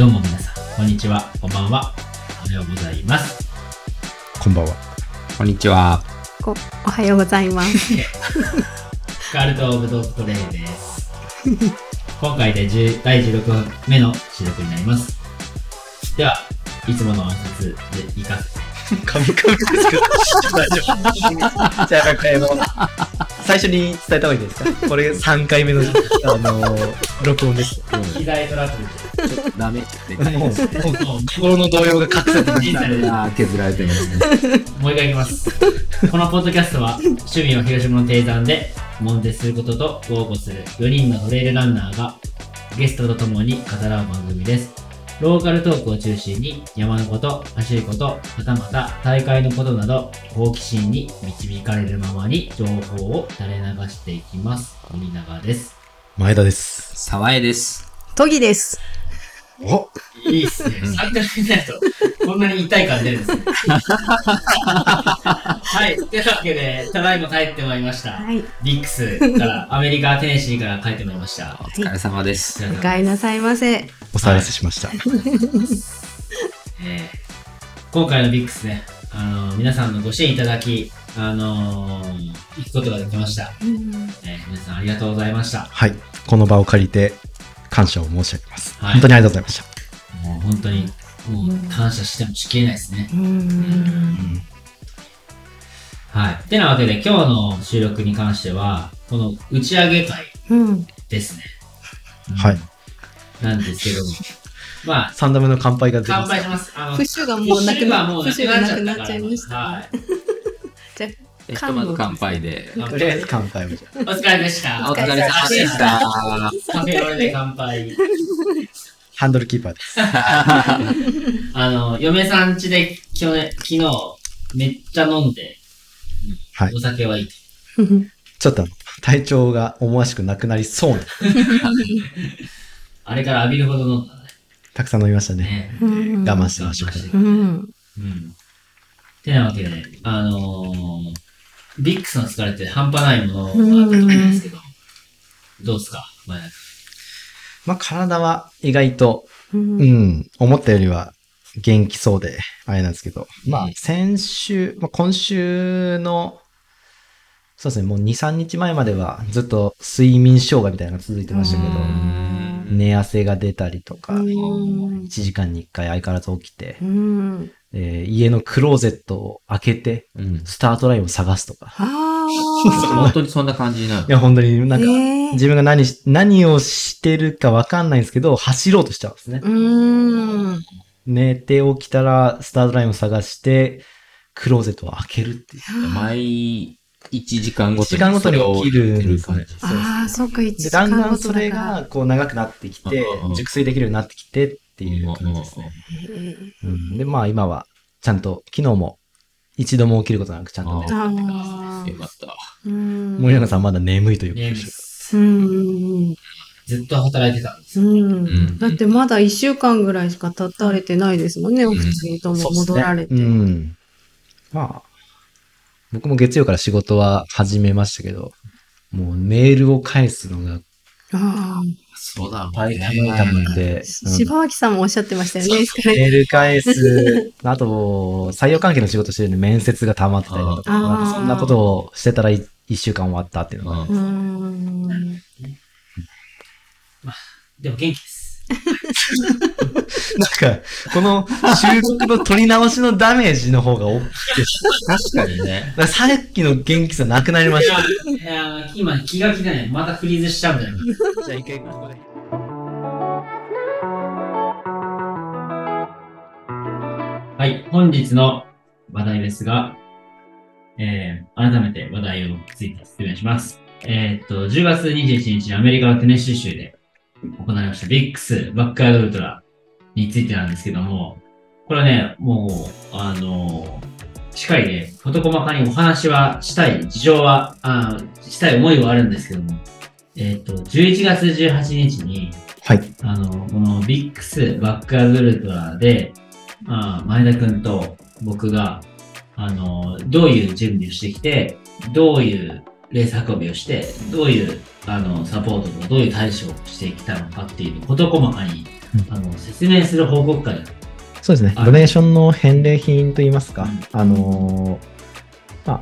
どうも皆さん、こんにちは、こんばんは、おはようございます。こんばんは。こんにちは。こおはようございます。カルト・オブ・ドッグ・レイです。今回で10第16話目の収録になります。では、いつもの挨拶でいかせて。神々ですけど、大丈夫。じゃあ、やっぱりあの、最初に伝えた方がいいですか？これ3回目の、あの録音です。機材トラブルダメ。もう、もうで。もう心の動揺が隠せてました。人生であ削られてますね。もう一回いきます。このポッドキャストは趣味を広島の低山で悶絶することと豪語する4人のトレイルランナーがゲストと共に語らう番組です。ローカルトークを中心に山のこと、走ること、はたまた大会のことなど好奇心に導かれるままに情報を垂れ流していきます。森永です。前田です。沢江です。トギです。おいいっすね。3回目だとこんなに一体感出るんですね。はい。というわけで、ただいま帰ってまいりました。はい。ビックスから、アメリカ・テネシーから帰ってまいりました。お疲れ様です。お帰りなさいませ。お騒がせしました。えー今回のビックスね、あのー皆さんのご支援いただき、あのー行くことができました、うんえー皆さんありがとうございました。はい。この場を借りて、感謝を申し上げます。はい本当にありがとうございました。もう本当に、もう感謝してもしきれないですね。うんはい。てなわけで、今日の収録に関しては、この打ち上げ会うん。ですね。はい。なんですけども、まあ、3度目の乾杯が出てます。乾杯します。あの、プッシュがもうなくなプッシュがもうプッシュがなくなっからちゃいましたはい。ひとまず乾杯で。とりあえず乾杯をじゃお疲れでした。お疲れ様でした。カフェオレで乾杯。ハンドルキーパーです。あの、嫁さん家で去年、昨日、めっちゃ飲んで、はいお酒はいい。ちょっとあの体調が思わしくなくなりそうな。あれから浴びるほど飲んだね。たくさん飲みましたね。ねうん我慢してましょう。うん。うん。てなわけで、あのー、ビックスの疲れって半端ないものがあったと思うんですけど、どうですか？前田君。まあ、体は意外と、う。うん。ん、思ったよりは元気そうで、あれなんですけど、まあうん、先週、まあ、今週の、そうですね、もう2、3日前まではずっと睡眠障害みたいなのが続いてましたけどう、ん。寝汗が出たりとか、うん。1時間に1回相変わらず起きて、うん。えー家のクローゼットを開けて、うん。スタートラインを探すとか。あ 本当にそんな感じになるい。や、本当にあ。なんか、え自分が何し、何をしてるかわかんないんですけど、走ろうとしちゃうんですね。うん。寝て起きたら、スタートラインを探して、クローゼットを開けるっていう。毎1時間ごとに。時間ごとに起きるんですね。ああ、そっか、一で、時だん間ごとだんそれだからが、こう、長くなってきてうんうんう、ん熟睡できるようになってきてっていう感じですね。うん、で、まあ、今は、ちゃんと、昨日も、一度も起きることなく、ちゃんと寝て。ああよ。かった。うん。森永さんまだ眠いということねでしうん。ずっと働いてたんですよ。うんんだってまだ一週間ぐらいしか経たれてないですもんね、お二人とも戻られて。うん。まあ、僕も月曜から仕事は始めましたけど、もうメールを返すのがあそうだ。大変だったので、あ。柴脇さんもおっしゃってましたよね。メール返す、あと、採用関係の仕事してるんで面接が溜まってたりとか、そんなことをしてたらい一週間終わったっていうのが。でも元気です。なんか、この収録の取り直しのダメージの方が大きいです。確かにね。さっきの元気さなくなりました。いや、いや今気が気でね、またフリーズしちゃうんじゃないかな。じゃあ一回ここで。はい、本日の話題ですが、えー、改めて話題をついて説明します。えーっと、10月21日にアメリカのテネシー州で行われましたビックスバックヤードウルトラについてなんですけども、これはね、もう、あのしっかりね、事細かにお話はしたい、事情は、あしたい思いはあるんですけども、えーっと、11月18日に、はい。あの、このビックスバックヤードウルトラで、まあ、前田くんと僕が、あの、どういう準備をしてきて、どういうレース運びをして、どういう、あの、サポートとか、どういう対処をしてきたのかっていう、事細かにあの、説明する報告会。そうですね。はいドネーションの返礼品といいますか、うんあのーまあ、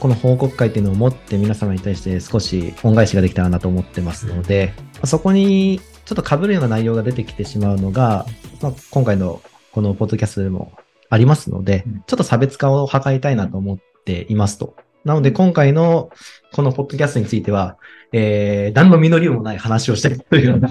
この報告会っていうのを持って皆様に対して少し恩返しができたらなと思ってますので、まあそこにちょっと被るような内容が出てきてしまうのが、まあ、今回のこのポッドキャストでもありますのでうん、ちょっと差別化を図りたいなと思っていますと。なので今回のこのポッドキャストについては、えー、何の実りもない話をしたいというような、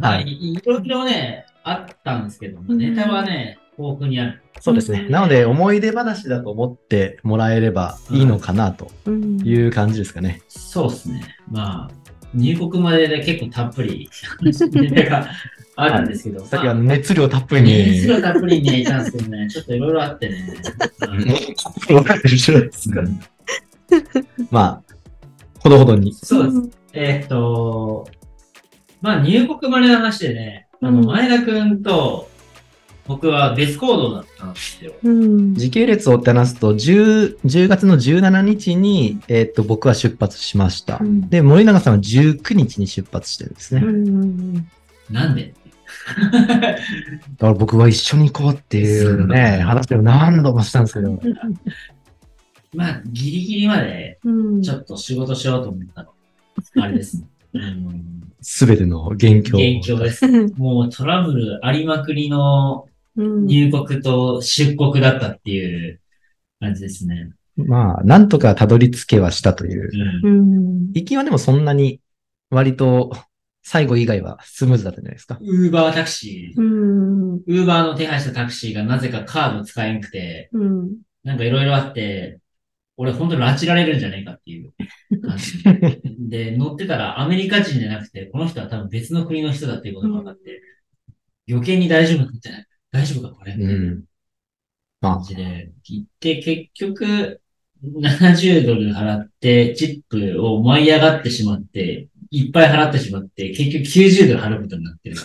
ま あ、いいろいろね、あったんですけども、ネタはね、豊富にある。そうですね。なので、思い出話だと思ってもらえればいいのかなとうん。いう感じですかね。そうですね。まあ、入国までで結構たっぷり。ネタがあるんですけど、さっきはまあ熱量たっぷりに。ねすごいたっぷりにね、いたんですけどね、ちょっといろいろあってね。分かってるじゃないですか。まあ、ほどほどに。そうです。えーっと、まあ入国までの話でね、あの、うん前田くんと僕は別行動だったんですよ。うん。時系列を追って話すと、10, 10月の17日に、えっと、僕は出発しました。うんで、森永さんは19日に出発してるんですね。うんなんで？だから僕は一緒に行こうっていうね、話を何度もしたんですけど、まあ、ギリギリまでうんちょっと仕事しようと思ったの。あれですね。うんすべての元凶。元凶です。もうトラブルありまくりのうん入国と出国だったっていう感じですね。まあ、なんとかたどり着けはしたというう。んうん行きはでもそんなに割と最後以外はスムーズだったんじゃないですか？ウーバータクシー、うんウーバーの手配したタクシーがなぜかカード使えんくて、うんなんかいろいろあって、俺本当に拉致られるんじゃないかっていう 感じ。で、乗ってたらアメリカ人じゃなくて、この人は多分別の国の人だっていうことが分かって、余計に大丈夫かって、大丈夫かこれ、うん。ま感じで、行って結局、70ドル払って、チップを舞い上がってしまって、いっぱい払ってしまって、結局90ドル払うことになってる。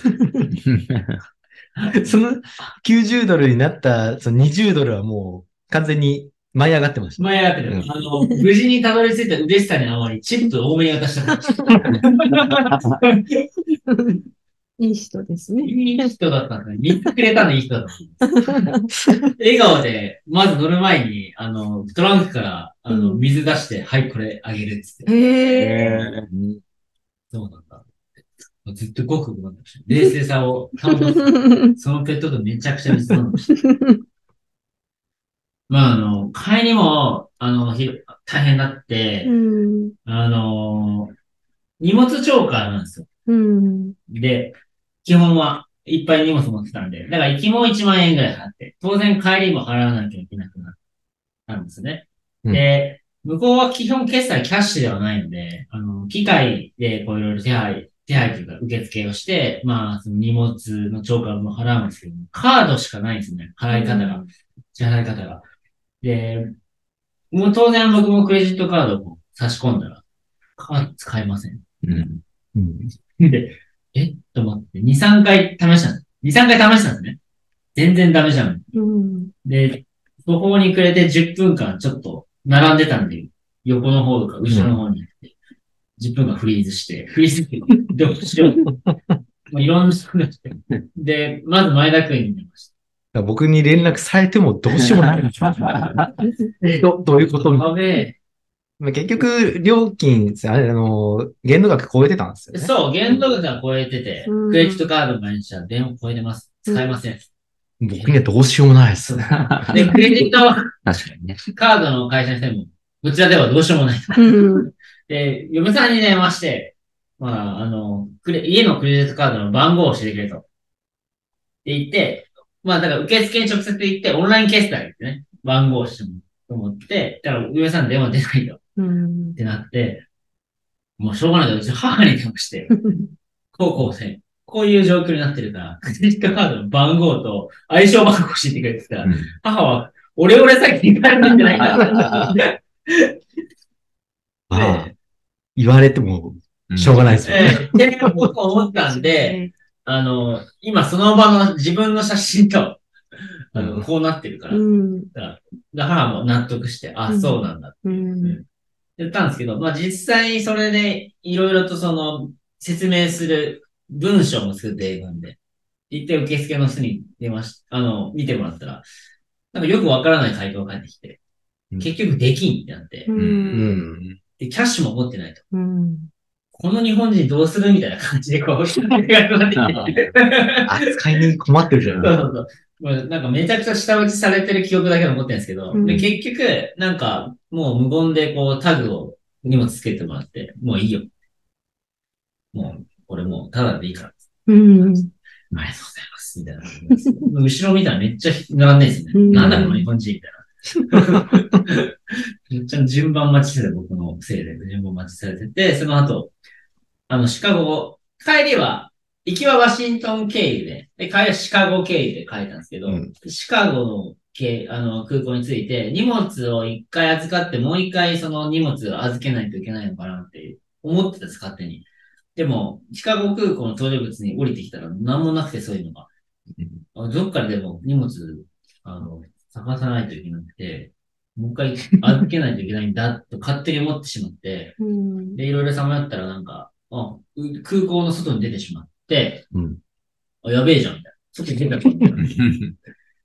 あ、その90ドルになったその20ドルはもう完全に舞い上がってました。舞い上がってる。うんあの、無事にたどり着いた嬉しさにあまり、チップ多めに渡した。いい人ですね。いい人だったんだね。見てくれたのいい人だった。笑顔で、まず乗る前に、あの、トランクから、あの、うん水出して、はい、これあげるっつって。へえ。そうなんだ。ずっとごくごく。冷静さを保つ。そのペットとめちゃくちゃ水飲んした。まあ、あの、帰りも、あの、ひ大変だってう、んあの、荷物チョーカーなんですよ。うんで、基本はいっぱい荷物持ってたんで、だから行きも1万円ぐらい払って、当然帰りも払わなきゃいけなくなったんですね。うんで、向こうは基本決済キャッシュではないので、あの、機械でこういろいろ手配、手配というか受付をして、まあ、その荷物のチョーカーも払うんですけども、カードしかないんですね。払い方が。支払い方が。で、もう当然僕もクレジットカードを差し込んだら、カード使えません。うん。うん。で、え？と思って、2、3回試したんです。2、3回試したんですね。全然ダメじゃん。うんで、途方に暮れて10分間ちょっと並んでたんで、横の方とか後ろの方に行って、10分間フリーズして、フリーズして、どうしよう。もういろんな人が来て。で、まず前田くんに出ましだから僕に連絡されてもどうしようもない。どどういうこと。まあ結局、料金、あれあの、限度額超えてたんですよね。そう、限度額が超えてて、うんクレジットカード毎日は電話超えてます。使えません。僕にはどうしようもないです。で、クレジット確かにね。カードの会社にしても、こちらではどうしようもない。うんで、嫁さんに電話して、まあ、あの、クレ家のクレジットカードの番号を教えてくれと。って言って、まあ、だから受付に直接行って、オンライン決済ってね、番号をしてもと思って、だから嫁さん電話出ないようんってなって、もうしょうがないから、うち母に電話して、こうこうね、こういう状況になってるから、クレジットカードの番号と相性番号教えてくれって言ったら、母は、俺俺先に帰らなきゃいけないんだって。ま あ、言われても、しょうがないですよね。えー、って僕思ったんで、あの、今その場の自分の写真と、あうん。の、こうなってるから、うん。だから母も納得して、あ、うん。そうなんだって。うん。言ったんですけど、まあ実際それでいろいろとその説明する文章も作って英文で。行って受付の人に電話し、あの、見てもらったら、なんかよくわからない回答が返ってきて、うん結局できんってなってう、。うんん。で、キャッシュも持ってないと。うん。この日本人どうするみたいな感じでこう、手紙が配ってきて。扱いに困ってるじゃそうないそうそう。まあなんかめちゃくちゃ下打ちされてる記憶だけ残ってるんですけど、うんで結局、なんかもう無言でこうタグを荷物つけてもらって、もういいよ。もう、これもうただでいいから。うん。ありがとうございます。みたいな。後ろ見たらめっちゃ並んでんですよね。うんなんだこの日本人みたいな。めっちゃ順番待ちしてて、僕のせいで順番待ちされてて、その後、あの、シカゴ、帰りは、行きはワシントン経由で、で、帰りはシカゴ経由で帰ったんですけど、うんシカゴの経あの空港に着いて、荷物を一回預かって、もう一回その荷物を預けないといけないのかなって思ってたんです、勝手に。でも、シカゴ空港の搭乗口に降りてきたら何もなくてそういうのが。あどっからでも荷物、あの、探さないといけなくて、もう一回預けないといけないんだと勝手に思ってしまって、うん。で、いろいろさまよったらなんか、あ、う空港の外に出てしまって、うんあ、やべえじゃん、みたいな。外に出たみたいな。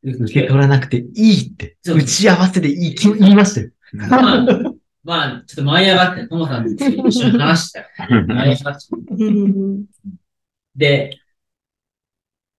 受け取らなくていいって。打ち合わせでいい言いましたよ。まあ、まあ、ちょっと舞い上がって、ともさんと一緒に話したよ。舞い上がってうん。で、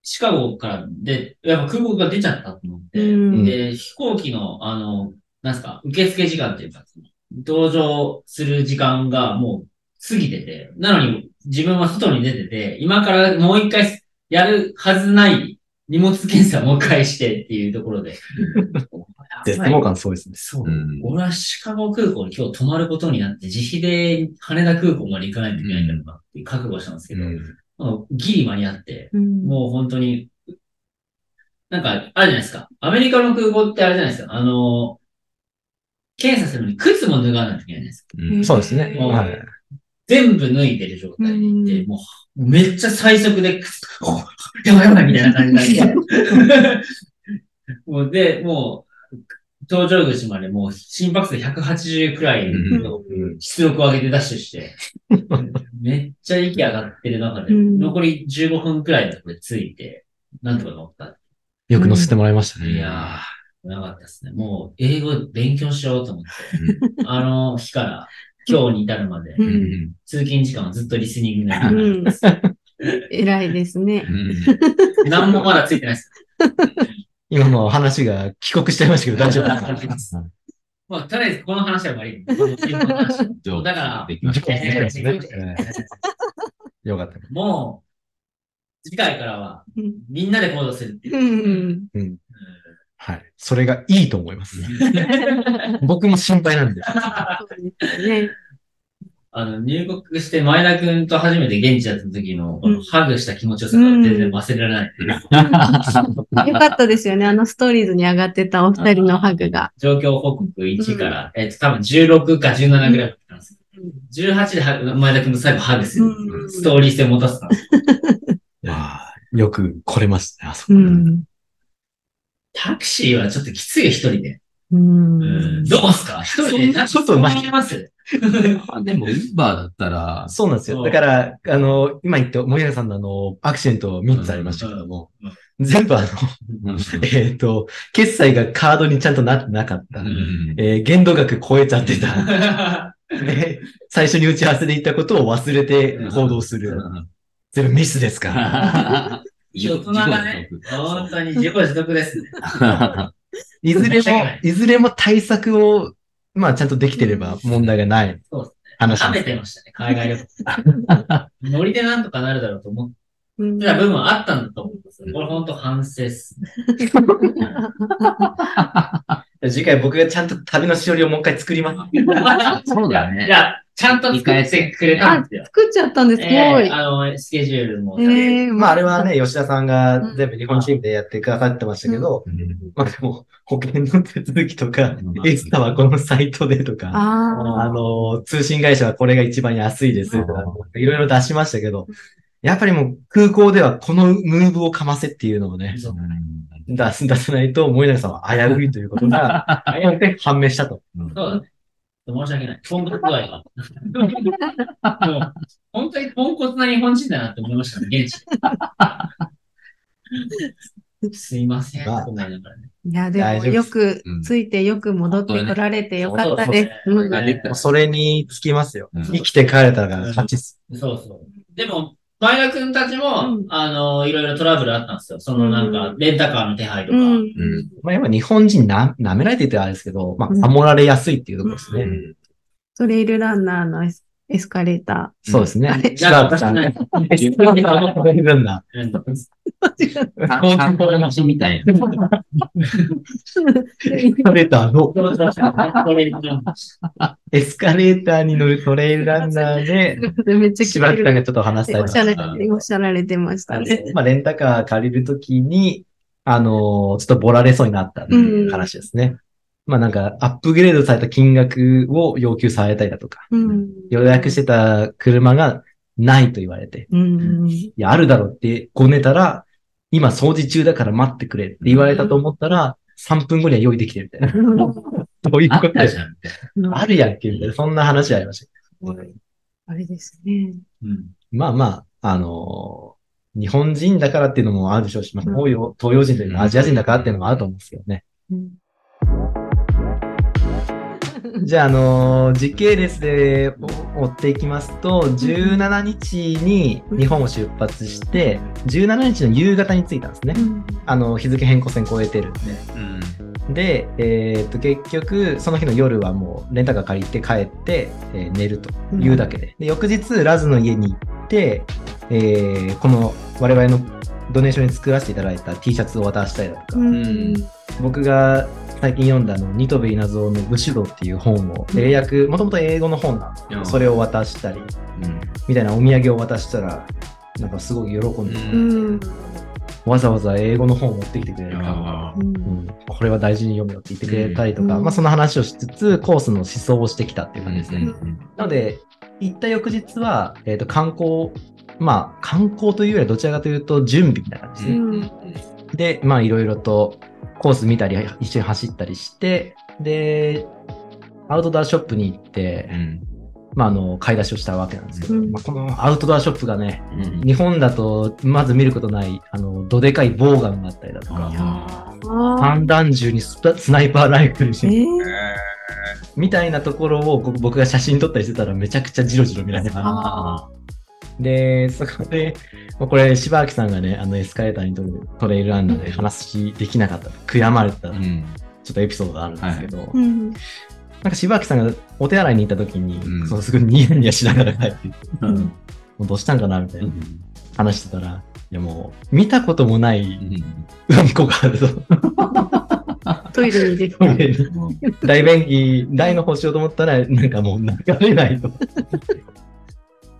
シカゴから、で、やっぱ空港が出ちゃったと思って、うんで、飛行機の、あの、なんすか、受付時間っていうか、その搭乗する時間がもう過ぎてて、なのに自分は外に出てて、今からもう一回やるはずない荷物検査をもう一回してっていうところで。絶対感そうですね。そう。うん俺はシカゴ空港に今日泊まることになって、自費で羽田空港まで行かないといけないんだろうなって覚悟したんですけど、あのギリ間に合って、うん。もう本当に、なんか、あるじゃないですか。アメリカの空港ってあれじゃないですか。あの、検査するのに靴も脱がないといけないじゃないですか。うんそうですね。全部脱いでる状態でいて、うんもう、めっちゃ最速で、やばいやばいみたいな感じになって。もうで、もう、搭乗口までもう心拍数180くらいのうん出力を上げてダッシュして、めっちゃ息上がってる中で、うん残り15分くらいのところで着いて、なんとか乗った。よく乗せてもらいましたね。いやー、なかったですね。もう、英語勉強しようと思って、あの日から今日に至るまで、う。うんん通勤時間はずっとリスニングで、うん。偉いですね。何もまだついてないです。今の話が帰国しちゃいましたけど大丈夫ですか？まあ、とりあえずこの話は終わり。だからよかった。もう、次回からはうん、みんなで行動するっていうはい。それがいいと思います。僕も心配なんで。そうですね。あの、入国して前田くんと初めて現地だった時の、このうんハグした気持ちよさが全然忘れられない。よかったですよね。あのストーリーズに上がってたお二人のハグが。状況報告1から、えっと、多分16か17ぐらいだったんですよ。18でハグ前田くんと最後ハグする。うんストーリー性を持たせたんですよ。わ あよく来れますね、あそこ。うん。タクシーはちょっときついよ、一人で。ううんん。どうすか？一人でちょっと待乗ります？あでも、ウーバーだったら、そうなんですよ。だから、あの、今言った森永さんのあの、アクシデント3つありましたけども、全部あの、えっ、と、決済がカードにちゃんとなってなかった。うんえー限度額超えちゃってた。で最初に打ち合わせで言ったことを忘れて行動する。全部ミスですから。大人がね、本当に自己自得ですね。いずれもい、いずれも対策を、まあちゃんとできてれば問題がないそうです話食。べてましたね、海外旅行。ノリでなんとかなるだろうと思ってた部分はあったんだと思うんですよ。これ本当反省っすね。次回僕がちゃんと旅のしおりをもう一回作ります。そうだねいや、ちゃんと作ってくれたんですよ。作っちゃったんです。すごい。えーあの、スケジュールも。ええまああれはね、吉田さんが全部日本チームでやってくださってましたけど、まあでも保険の手続きとか、エスタはこのサイトでとか、ああの、通信会社はこれが一番安いですとか、いろいろ出しましたけど、やっぱりもう空港ではこのムーブをかませっていうのをね、出す、出さないと森永さんは危ういということが 判明したと。そう。申し訳ない。今後具合が。もう、本当にポンコツな日本人だなって思いましたね、現地で。すいません、まあいや、でもよくうんついてよく戻ってこられてよかったです。それにつきますよ。うん生きて帰れたら勝ちっす。そうそう。でも、前田くんたちも、うんあの、いろいろトラブルあったんですよ。そのなんか、レンタカーの手配とか。うんうんまあ、やっぱ日本人な、舐められててあれですけど、まあ、うん守られやすいっていうところですね。うんトレイルランナーのエスカレータそうですね。エスカレーターな。うんー。か観光の街みたいな。エスカレーターの、エスカレーターに乗るトレイルランナーで、めっちゃしばらくさんがちょっと話したいおっしゃれおっしゃられてましたね。で、まあ、レンタカー借りるときに、あのーちょっとボラれそうになったっていう話ですね。まあなんか、アップグレードされた金額を要求されたりだとか、うん。予約してた車がないと言われて、うん。いや、あるだろうってごねたら、今掃除中だから待ってくれって言われたと思ったら、3分後には用意できてるみたいな。どういうあことでったじゃん。あるやんけみたいな、そんな話ありました。あれですね。うんまあまあ、あのー日本人だからっていうのもあるでしょうし、まあ、東洋、東洋人というかアジア人だからっていうのもあると思うんですけどね。うん じゃあ、あのー時系列で追っていきますと、17日に日本を出発して、17日の夕方に着いたんですね。あの、日付変更線超えてるんで。うん。で、えーっと、結局、その日の夜はもうレンタカー借りて帰って、えー寝るというだけで。で、翌日、ラズの家に行って、えーこの我々のドネーションに作らせていただいた T シャツを渡したりだとか、うん。僕が最近読んだあの、ニトベ稲造の武士道っていう本を、うん英訳、もともと英語の本なんですそれを渡したり、うん。みたいなお土産を渡したら、なんかすごく喜んで、うん。わざわざ英語の本を持ってきてくれるか。ら、あうん、これは大事に読むよって言ってくれたりとか、うん。まあその話をしつつ、コースの思想をしてきたっていうー感じですね。うん。なので、行った翌日は、えっ、と、観光、まあ、観光というよりはどちらかというと準備みたいな感じですね。うん。で、まあ、いろいろとコース見たり、一緒に走ったりして、で、アウトドアショップに行って、うん。まあ、あの、買い出しをしたわけなんですけど、うん。まあ、このアウトドアショップがね、うん。日本だとまず見ることない、あの、どでかいボウガンがあったりだとか、散弾銃にスパスナイパーライフルー。に、えみたいなところをこ僕が写真撮ったりしてたらめちゃくちゃジロジロ見られて、あで、そこで、まあこれ、柴明さんがね、あの、エスカレーターに撮るトレイルランナーで話できなかった、悔やまれた、ちょうん。っとエピソードがあるんですけど、ーうん。なんか柴明さんがお手洗いに行った時に、うん。そうすぐニヤニヤしながら帰ってきて、うん。もうどうしたんかなみたいな。話してたら、いやもう、見たこともないうん。こがあると。トイレにですかトイレに。大便器、台の方しようと思ったら、なんかもう流れないと。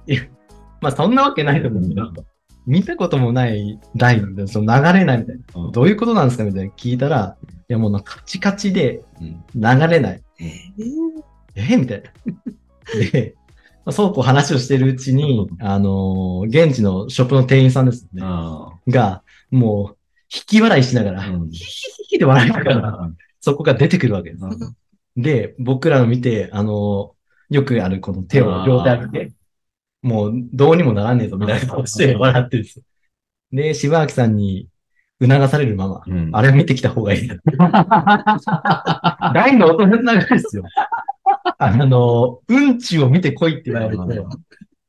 まあそんなわけないと思うんだけど、見たこともない台でその流れないみたいな。うんどういうことなんですかみたいな聞いたら、いやもうなんかカチカチでうん流れない。ええみたいな。で、まあそうこう話をしてるうちに、あのー現地のショップの店員さんですね。あが、もう、引き笑いしながら、ーうんヒヒヒヒで笑いながら、そこが出てくるわけです。で、僕らの見て、あの、よくあるこの手を両手上げて、もうどうにもならねえぞみたいな顔して笑ってるんですよ。で、柴明さんに促されるまま、うんあれを見てきた方がいい。大の大人の流れですよ。あの、うんちを見てこいって言われて、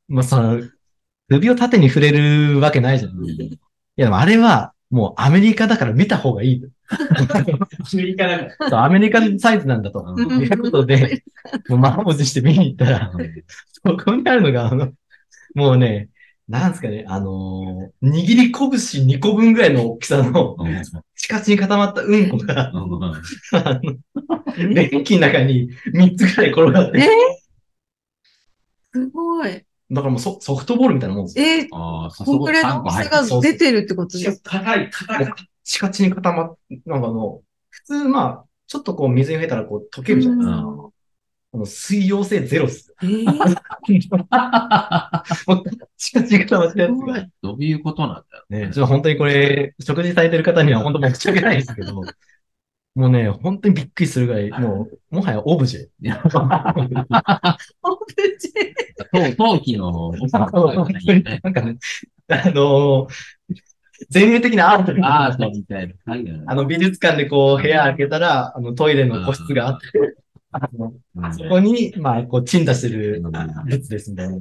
まあその、首を縦に触れるわけないじゃん。いや、でもあれは、もうアメリカだから見た方がいいと。アメリカだ。そうアメリカサイズなんだと。うんいうことで、もう満を持して見に行ったら、そこにあるのが、あの、もうね、なんですかね、あのー握り拳2個分ぐらいの大きさの、チカチに固まったうんこが、あの、便器の中に3つぐらい転がってえる、すごい。だからもうソソフトボールみたいなもんですよ。えー、ああ、さこんくらいの大きさが出てるってことですか？硬い、硬い。チカチに固まって、なんかあの、普通まあ、ちょっとこう水に触れたらこう溶けるじゃないですか。うんあの水溶性ゼロっす。えー、もうチカチに固まったやつが。すごい。どういうことなんだろうね、ちょっと本当にこれ、食事されてる方には本当申し訳ないですけど、もうね、本当にびっくりするぐらい、もう、もはやオブジェ。陶陶器の、なんかね、あのー前衛的なアートがアートみたいな。あの美術館でこう部屋開けたら、あのトイレの個室があって、あのうん。そこに、まあ、こう鎮座する物ですみたいな。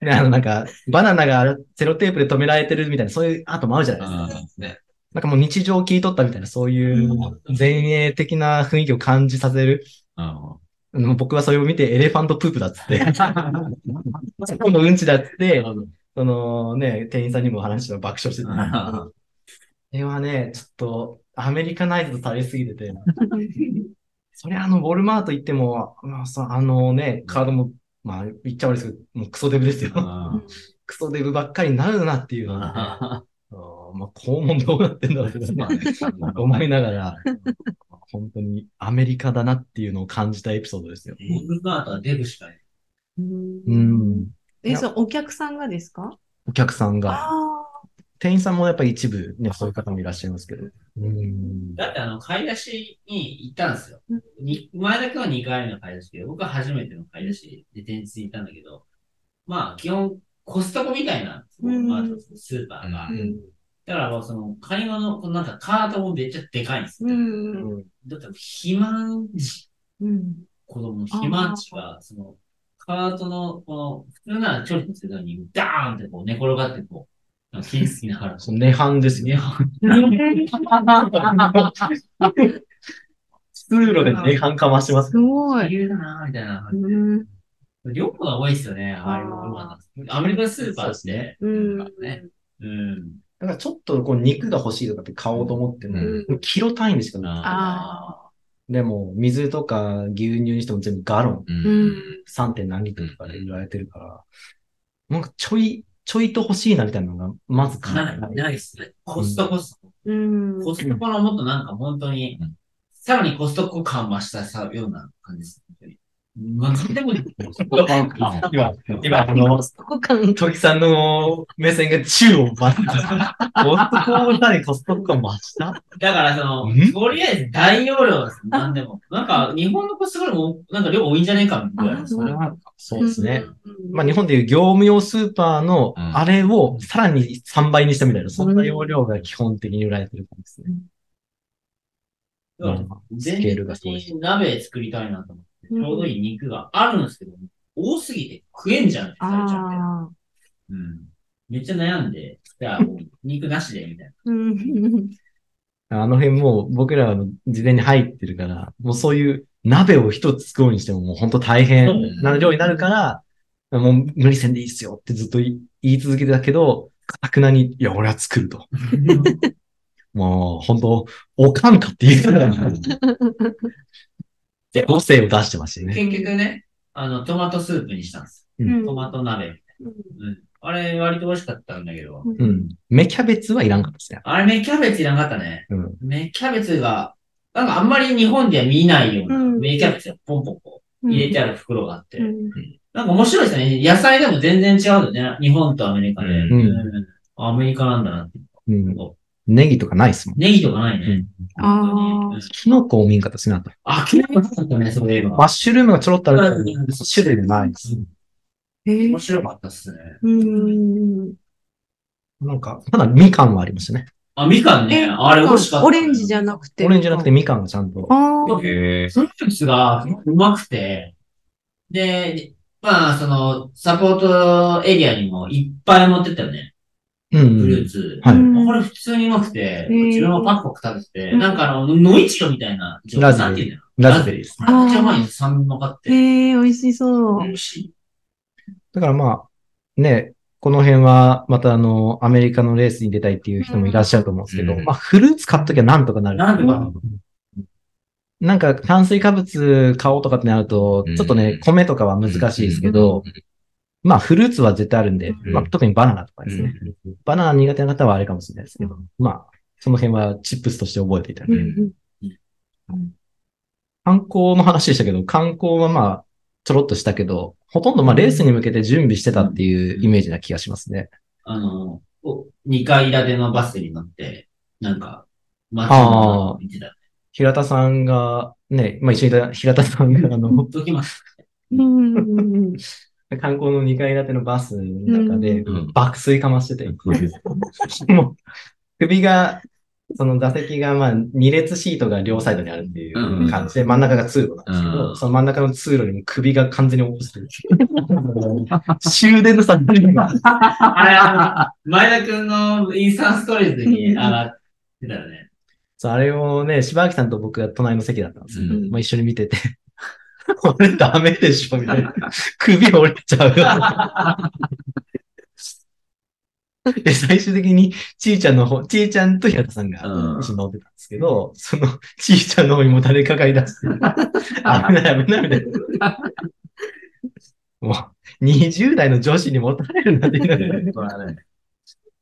であの、なんか、バナナがセロテープで止められてるみたいな、そういうアートもあるじゃないですか。なんかもう日常を切り取ったみたいな、そういう前衛的な雰囲気を感じさせる。僕はそれを見てエレファントプープだっつって、そこのうんちだっつって、そのね、店員さんにも話したら爆笑してた。これはね、ちょっとアメリカナイズドされすぎてて、それあの、ウォルマート行っても、まあ、さあのね、カードも、まあ、言っちゃ悪いですけど、もうクソデブですよ。クソデブばっかりになるなっていうのはね、まあ、肛門どうなってんだろうって 思いながら、本当にアメリカだなっていうのを感じたエピソードですよ。ウォルマートはデブしかいない。うん。え、そう、お客さんがですか？お客さんが。あ店員さんもやっぱり一部ね、そういう方もいらっしゃいますけど。うん。だってあの、買い出しに行ったんですようん。に前田君は2回目の買い出しで、僕は初めての買い出しで前日に行ったんだけど、まあ、基本、コストコみたいな、うんまあ、スーパーが。うんだからもうその、買い物、このなんかカートもめっちゃでかいんですうよ。ん。だって、肥満児、うん。子供の肥満児が、その、カートの、この、普通なら調理するのに、ダーンってこう寝転がってこう、なんか金好きながら、その涅槃ですよ。ね、通路で涅槃かましてますす。ごい。いるなぁ、みたいな。うん。量が多いですよね、ああいうものはアメリカスーパーって。うん。ね。うん。だからちょっとこう肉が欲しいとかって買おうと思っても、うんキロ単位でしかない。あでも、水とか牛乳にしても全部ガロン、ううんん。3. 点何リットルとかで売られてるから、なんかちょい、ちょいと欲しいなみたいなのが、まずあ。ない、ないっすね。コストコスト。うん。コストコのもっとなんか本当にうん、さらにコストコ感増したさ、ような感じです。本当にまあ、なんでもいい。今、今、あの。トキさんの目線が宙を待ってた。コストコなにコストコ感増しただからそのん、とりあえず大容量です。なんでも。なんか、日本のコストコよりも、なんか量多いんじゃねえかみたいな。あそれは。そうですね。うん。まあ日本でいう業務用スーパーのうんあれをさらに3倍にしたみたいな、そんな容量が基本的に売られてる感じですね。スケールがすごい前日に鍋作りたいなと思って、うんちょうどいい肉があるんですけど、多すぎて食えんじゃんってされちゃって。うん。めっちゃ悩んで、じゃあもう 肉なしで、みたいうん。あの辺もう僕らは事前に入ってるから、もうそういう鍋を一つ作ろうにしてももう本当大変な量になるから、もう無理せんでいいっすよってずっと言い言い続けてたけど、かたくなに、いや、俺は作ると。もう本当、おかんかって言うから、で、個性を出してましたよな。ね。結局ね、あの、トマトスープにしたんです。うんトマト鍋。うん。あれ、割と美味しかったんだけど、うん。芽キャベツはいらんかったですね。あれ、芽キャベツいらなかったね。うん。芽キャベツが、なんかあんまり日本では見ないような、うん芽キャベツがポンポンこう入れてある袋があって、うんなんか面白いですね。野菜でも全然違うんだよね。日本とアメリカで。うんうんアメリカなんだなって。うん。ネギとかないっすもん。ネギとかないね。あ本当にあ。キノコを見んかったですね、あと。あ、キノコなかったね、そういえば。マッシュルームがちょろっとある種類ないです。へえ面。白かったっすね。うん。なんか、ただみかんはありましたね。あ、みかんね。あれ美味しかった。オレンジじゃなくて。オレンジじゃなくてみかんがちゃんと。ああ。へえ。そのジュースがうまくて、で、まあ、その、サポートエリアにもいっぱい持ってったよね。うんフルーツ。はいうんこれ普通にうまくて、ー自分もパクパク食べてて、うんなんかあの、ノイチゴみたいな。ラズベリー。ラズベリーです。めっちゃうまいんです。酸味もかって。へえ、美味しそう。美味しい。だからまあ、ね、この辺は、またあの、アメリカのレースに出たいっていう人もいらっしゃると思うんですけど、うんまあ、フルーツ買っときゃなんとかなる。なんとか。なんか、炭水化物買おうとかってなるとうん、ちょっとね、米とかは難しいですけど、まあ、フルーツは絶対あるんで、うんまあ、特にバナナとかですね。バナナ苦手な方はあれかもしれないですけど、まあ、その辺はチップスとして覚えていただける。観光の話でしたけど、観光はまあ、ちょろっとしたけど、ほとんどまあ、レースに向けて準備してたっていうイメージな気がしますね。あの、お2階建てのバスに乗って、なんか、街の見てた。平田さんが、ね、まあ一緒にいた平田さんが、あの、ドキます。うん。観光の2階建てのバスの中でうん。爆睡かましてて、もう、首が、その座席がまあ2列シートが両サイドにあるっていう感じで、真ん中が通路なんですけど、うん。その真ん中の通路にも首が完全に起こしてる。終電の差に今、あれ、前田くんのインスタンストーリーズに上がってたよね。そうあれをね、柴明さんと僕が隣の席だったんですけど、うん。まあ、一緒に見てて、これダメでしょみたいな。首折れちゃうよ。で、最終的に、ちーちゃんの方、ちーちゃんと平田さんがうん一緒に乗ってたんですけど、その、ちーちゃんの方にも誰かがい出して、危ない危ないみたいな。もう、20代の女子に持たれるなんて言いながらこれはね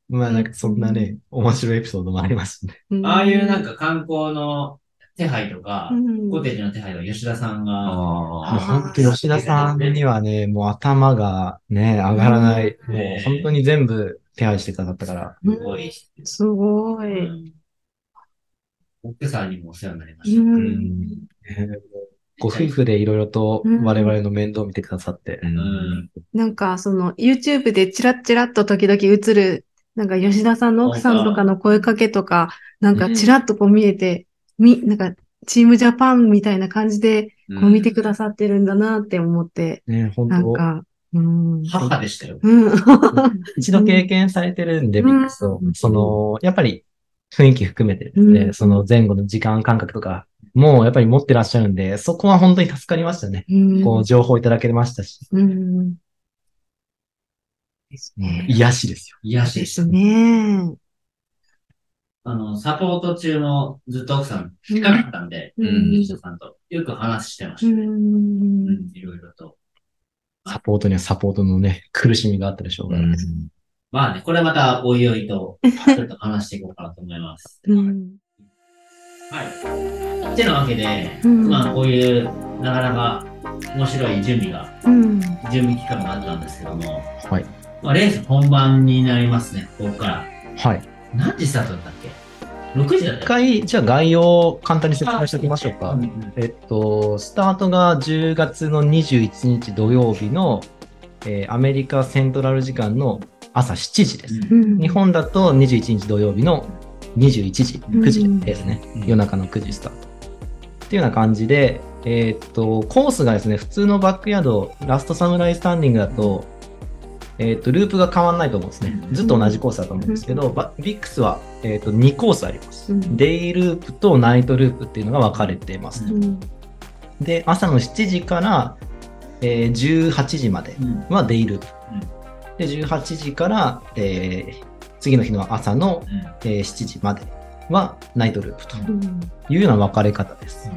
まあなんかそんなね、面白いエピソードもありますね。ああいうなんか観光の手配とかう、ん、コテージの手配は吉田さんが、もうあ本当吉田さんにはね、もう頭がね、上がらない。うんもう本当に全部手配してくださったから。すごい、すごうい。ん奥さんにもお世話になりまうした。ん。ねご夫婦でいろいろと我々の面倒を見てくださってー。ううんん。なんか、その、YouTube でチラッチラッと時々映る、なんか吉田さんの奥さんとかの声かけとか、なんかチラッとこう見えて、み、なんか、チームジャパンみたいな感じで、こう見てくださってるんだなって思って、ね、本当なんか、うん。母でしたよ。うん。一度経験されてるんで、うんビックスを。その、やっぱり雰囲気含めてですね、うんその前後の時間感覚とか、もうやっぱり持ってらっしゃるんで、そこは本当に助かりましたね。うんこう、情報いただけましたし、うん。ですね。癒しですよ。癒しでです。ね。あの、サポート中もずっと奥さん近かったんで、うん吉田さんとよく話してまうしたね。ん。うんいろいろと。サポートにはサポートのね、苦しみがあったでしょうからね。まあね、これまたおいおいと、ちょっと話していこうかなと思います。うん。はい。てなわけで、うんまあこういう、なかなか面白い準備が、うん。準備期間があったんですけども、はい。まあレース本番になりますね、ここから。はい。何時スタートだったっけ ?6 時だった一回、じゃあ概要を簡単に説明しておきましょうかうん。うんえっと、スタートが10月の21日土曜日の、えーアメリカセントラル時間の朝7時です。うん日本だと21日土曜日の21時、うん9時ですね。うん夜中の9時スタート。っていうような感じで、えーっと、コースがですね、普通のバックヤード、ラストサムライスタンディングだと、えーっと、ループが変わらないと思うんですね。ずっと同じコースだと思うんですけど、バビックスは、えーっと、2コースあります。うん。デイループとナイトループっていうのが分かれています。うん。で、朝の7時から、えー18時までうん。はデイループ。うん。で、18時から、えー次の日の朝の、うん。えー7時まではナイトループとうん。いうような分かれ方です。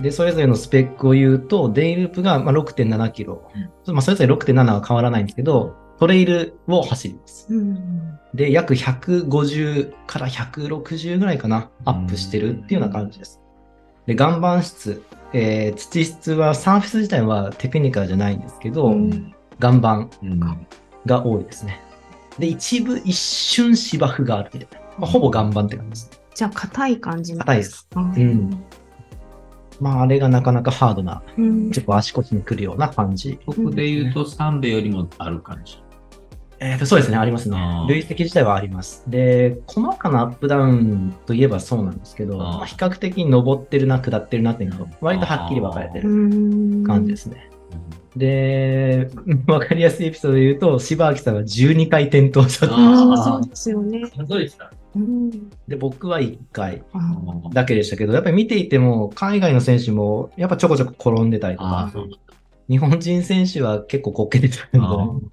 で、それぞれのスペックを言うと、デイループがまあ6.7キロ、まあ、それぞれ6.7は変わらないんですけど、トレイルを走ります。うんで、約150から160ぐらいかな、アップしてるっていうような感じです。で、岩盤質、えー土質は、サーフェス自体はテクニカルじゃないんですけど、うん岩盤うんが多いですね。で、一部一瞬芝生があるみたいな。まあ、ほぼ岩盤って感じです。じゃあ、硬い感じなん硬いです。かうん。まあ、あれがなかなかハードな、うんちょっと足腰に来るような感じ。ここで言うと3米よりもある感じ。えーと、そうですね、ありますね累積自体はあります。で、細かなアップダウンといえばそうなんですけど、まあ、比較的登ってるな、下ってるなっていうのが割とはっきり分かれてるうん感じですね。で、分かりやすいエピソードで言うと、柴明さんは12回転倒したと。ああ、そうですよね。で、僕は1回だけでしたけど、やっぱり見ていても、海外の選手もやっぱちょこちょこ転んでたりとか。日本人選手は結構こけてたあので、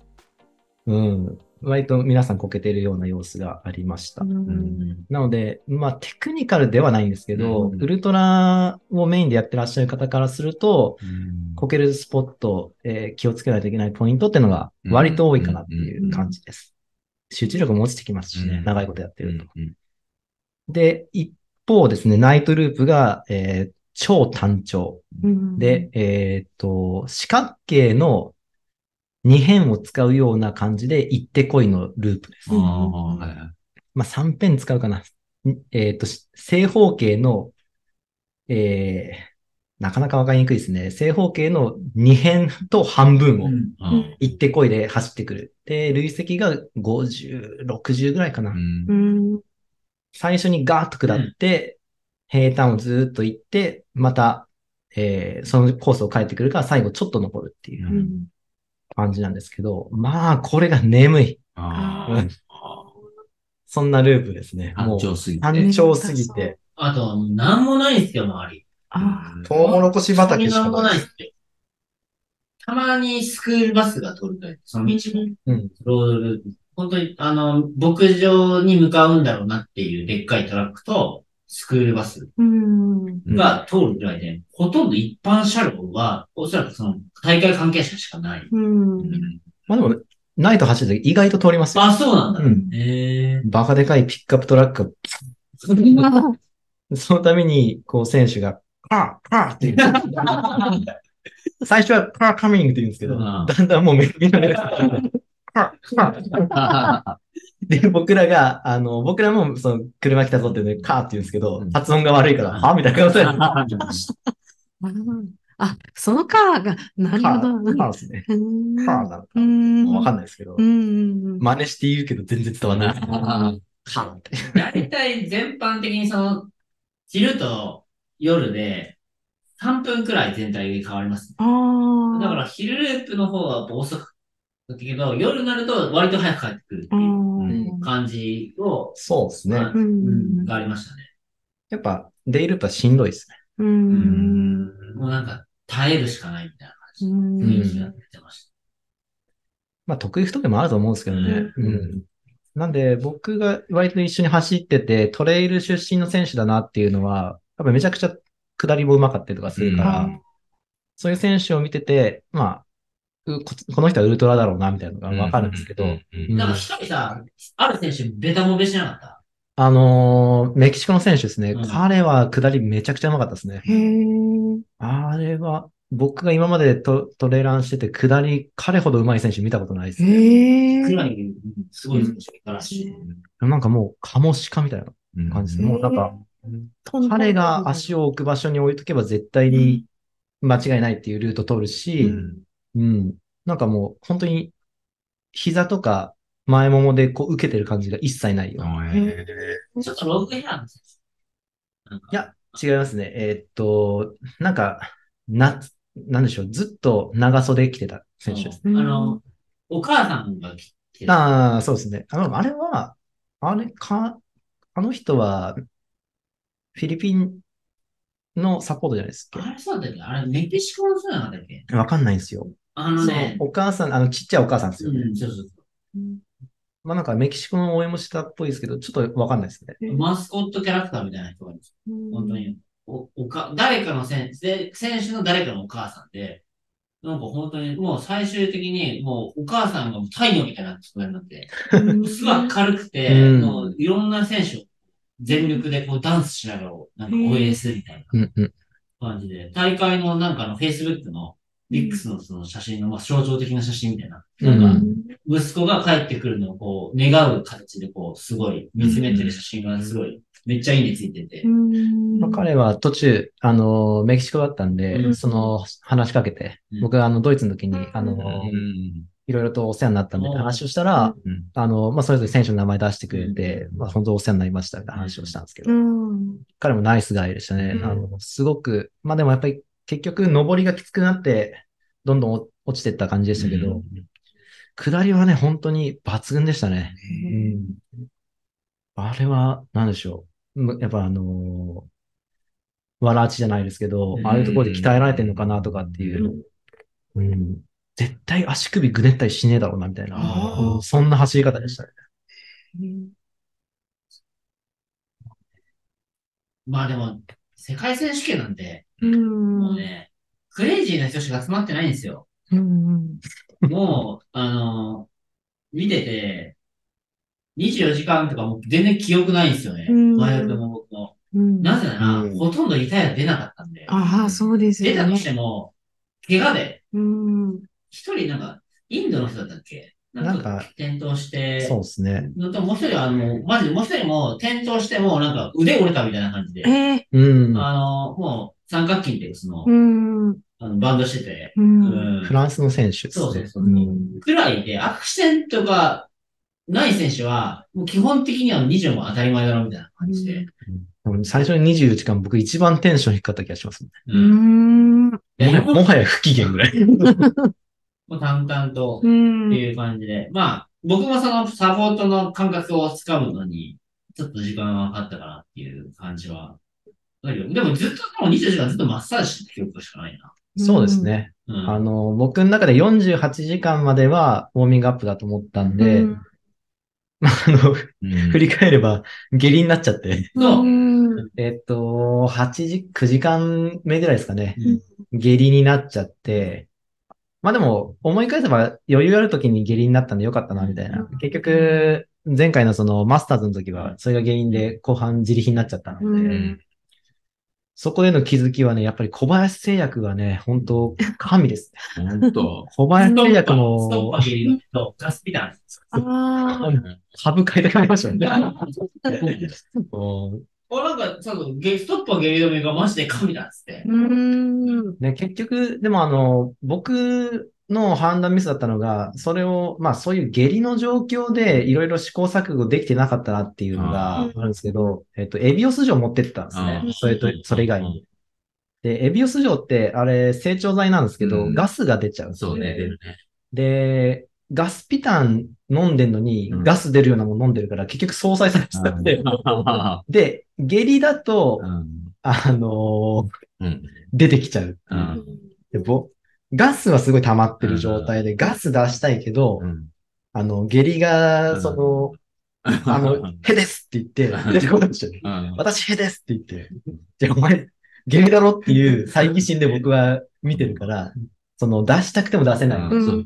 うん。割と皆さんこけてるような様子がありました。うん。うん。なので、まあテクニカルではないんですけど、うん。ウルトラをメインでやってらっしゃる方からすると、うん。こけるスポット、えー気をつけないといけないポイントっていうのが割と多いかなっていう感じです。集中力も落ちてきますしね、うん。長いことやってると。うん。で、一方ですね、ナイトループが、えー超単調。うん。で、えーっと、四角形の2辺を使うような感じで行ってこいのループです。あ。まあ3辺使うかな。んえっ、と、し正方形の、えー、なかなかわかりにくいですね。正方形の2辺と半分をうんうん行ってこいで走ってくる。で、累積が50、60ぐらいかな。うんうん。最初にガーッと下って、平坦をずーっと行って、また、えーそのコースを帰ってくるから最後ちょっと残るっていううん感じなんですけど、まあ、これが眠い。そんなループですね。もう、単調すぎて。単調すぎて、あと、なんもないんですよ、周り。あトウモロコシ畑しなんもかな。ないいっ。たまにスクールバスが通るとその道も。うん。ロードループ。本当に、あの、牧場に向かうんだろうなっていうでっかいトラックと、スクールバスうん。が通るぐらいで、ほとんど一般車両は、おそらくその、大会関係者しかない。うん。まあでも、ナイト走ると意外と通りますよ。あ、そうなんだ。うんへえ。バカでかいピックアップトラックが、そのために、こう、選手が、カー、カーって言う。最初はカーカミングって言うんですけど、うんだんだんもうみんなで、カー、カー。で、僕らが、あの、僕らも、その、車来たぞっていうので、カーって言うんですけど、うん発音が悪いから、はみたいな顔されて、あ、そのカーが、なるカほど。ー、カーですね。うんカーなのかう。ん。わかんないですけどう、ん。真似して言うけど全然伝わらない。カーって。大体全般的にその、昼と夜で3分くらい全体で変わります。ああ。だから昼ループの方は遅くだけど、夜になると割と早く帰ってくるってういうん感じを、そうですね。がありましたね。やっぱ、デイループはしんどいですね。うん。もうなんか耐えるしかないみたいな感じうで、ん雰囲気が出てました。まあ、得意不得意もあると思うんですけどね。うんうん。なんで、僕が割と一緒に走ってて、トレイル出身の選手だなっていうのは、やっぱめちゃくちゃ下りも上手かったりとかするから、うんそういう選手を見てて、まあ、うここの人はウルトラだろうな、みたいなのがわかるんですけど、うん。なんか一人さ、ある選手ベタもべしなかった？あのーメキシコの選手ですね、うん。彼は下りめちゃくちゃ上手かったですね。あれは、僕が今までトトレランしてて、下り、彼ほど上手い選手見たことないですね。へすごい選手がいたらしい。なんかもう、カモシカみたいな感じですね。もうなんか、彼が足を置く場所に置いとけば絶対に間違いないっていうルート通るし、うん。なんかもう本当に膝とか前ももでこう受けてる感じが一切ないよ。ちょっとロングヘアの選手。いや、違いますね。えーっと、なんか、な、なんでしょう。ずっと長袖着てた選手です。あの、お母さんが来てた。ああ、そうですね。あの、あれは、あれか、あの人は、フィリピンのサポートじゃないですあれそうだっけあれメキシコの人なかったっけ？か。わかんないんですよ。あのねお母さん、あの、ちっちゃいお母さんですよね。うん、そうそうそまあなんかメキシコの応援もしたっぽいですけど、ちょっとわかんないですね。う。マスコットキャラクターみたいな人がいるんですよ。本当に。お、おか、誰かの選手、選手の誰かのお母さんで、なんか本当にもう最終的にもうお母さんが太陽みたいな人になって、すごい明るくて、うんもういろんな選手を全力でこうダンスしながらなんか応援するみたいな。感じで、大会のなんかあの Facebook のビックスのその写真のまあ象徴的な写真みたいな、なんか息子が帰ってくるのをこう願う形でこうすごい見つめてる写真がすごいめっちゃいいねついてて、まあ、彼は途中、あの、メキシコだったんで、うん。その、話しかけて、うん。僕があの、ドイツの時に、あの、うん。いろいろとお世話になったんで、うん。話をしたら、うん。あの、まあ、それぞれ選手の名前出してくれて、まあ、本当お世話になりましたみたいな話をしたんですけど、うん。彼もナイスガイでしたね。うん。あの、すごく、まあ、でもやっぱり結局、上りがきつくなって、どんどん落落ちてった感じでしたけど、下りはね、本当に抜群でしたね。うん。あれは、なんでしょう。むやっぱあのーわらあちじゃないですけど、うんああいうところで鍛えられてるのかなとかっていう。うん。絶対足首ぐねったりしねえだろうな、みたいな。そんな走り方でしたね。まあでも、世界選手権なんて、うん。もうね、クレイジーな人しか集まってないんですよ。うん。もう、あの、見てて、24時間とかもう全然記憶ないんですよね。うん前役も僕も。うん。なぜなら、うんほとんど痛いや出なかったんで。ああ、そうですよね出たとし。ても、怪我で、うん。一人なんか、インドの人だったっけ？なんか、転倒して、そうですね。のともう一人は、あの、マジでもう一人も転倒しても、なんか腕折れたみたいな感じで、ええうん。あの、もう三角筋っていうその、うん。うあのバンドしてて、フランスの選手ですね。そうそうそううんくらいで、アクシデントがない選手は、もう基本的には20も当たり前だろみたいな感じで。最初に24時間僕一番テンション低かった気がしますね。うーん。もはや不機嫌ぐらい。もう淡々とうってん。いう感じで。まあ、僕もそのサポートの感覚をつかむのに、ちょっと時間はかかったかなっていう感じは。だけどでもずっと、でも24時間ずっとマッサージして記憶しかないな。そうですね。うん。あの、僕の中で48時間まではウォーミングアップだと思ったんで、うんまあ、あの、うん 振り返れば下痢になっちゃって、そうう。ん。えっと、8時、9時間目ぐらいですかね。下痢になっちゃって、まあでも、思い返せば余裕ある時に下痢になったんでよかったな、みたいな。結局、前回のそのマスターズの時は、それが原因で後半自力になっちゃったので、うんそこでの気づきはね、やっぱり小林製薬がね、本当神ですね。本当。小林製薬ストッのパーゲリラとガスピタンです。ああ。株買いで買いましたね。うんおなんか、そうゲストッパーゲリ 止めがマジで神だっつって。うん。ね、結局、でもあの、僕の判断ミスだったのが、それを、まあそういう下痢の状況でいろいろ試行錯誤できてなかったなっていうのがあるんですけど、えっと、エビオス錠持ってってたんですね。それと、それ以外に。で、エビオス錠って、あれ、成長剤なんですけど、うん。ガスが出ちゃうんですよそうね、ね。で、ガスピタン飲んでんのに、うん。ガス出るようなもの飲んでるから、結局相殺されて。たん。で、で、下痢だと、うん。あのーうん。出てきちゃう。うん。でぼガスはすごい溜まってる状態で、ガス出したいけど、うん。あの、下痢が、うん。その、あの、へですって言って、出てこないんですよね。うん。私へですって言って、じゃあお前、下痢だろっていう猜疑心で僕は見てるから、その、出したくても出せない。うん。そう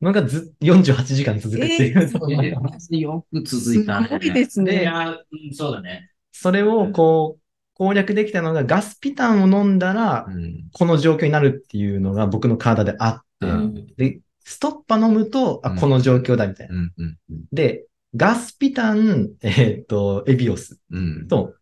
のがずっ48時間続くっていう。そのねよく続すいたね。ごいですいね。や、うん、そうだね。それをこう、攻略できたのがガスピタンを飲んだら、うん。この状況になるっていうのが僕の体であって、うん。で、ストッパ飲むと、あ、うん。この状況だみたいな。うんうんで、ガスピタン、えーっと、エビオスうん。と、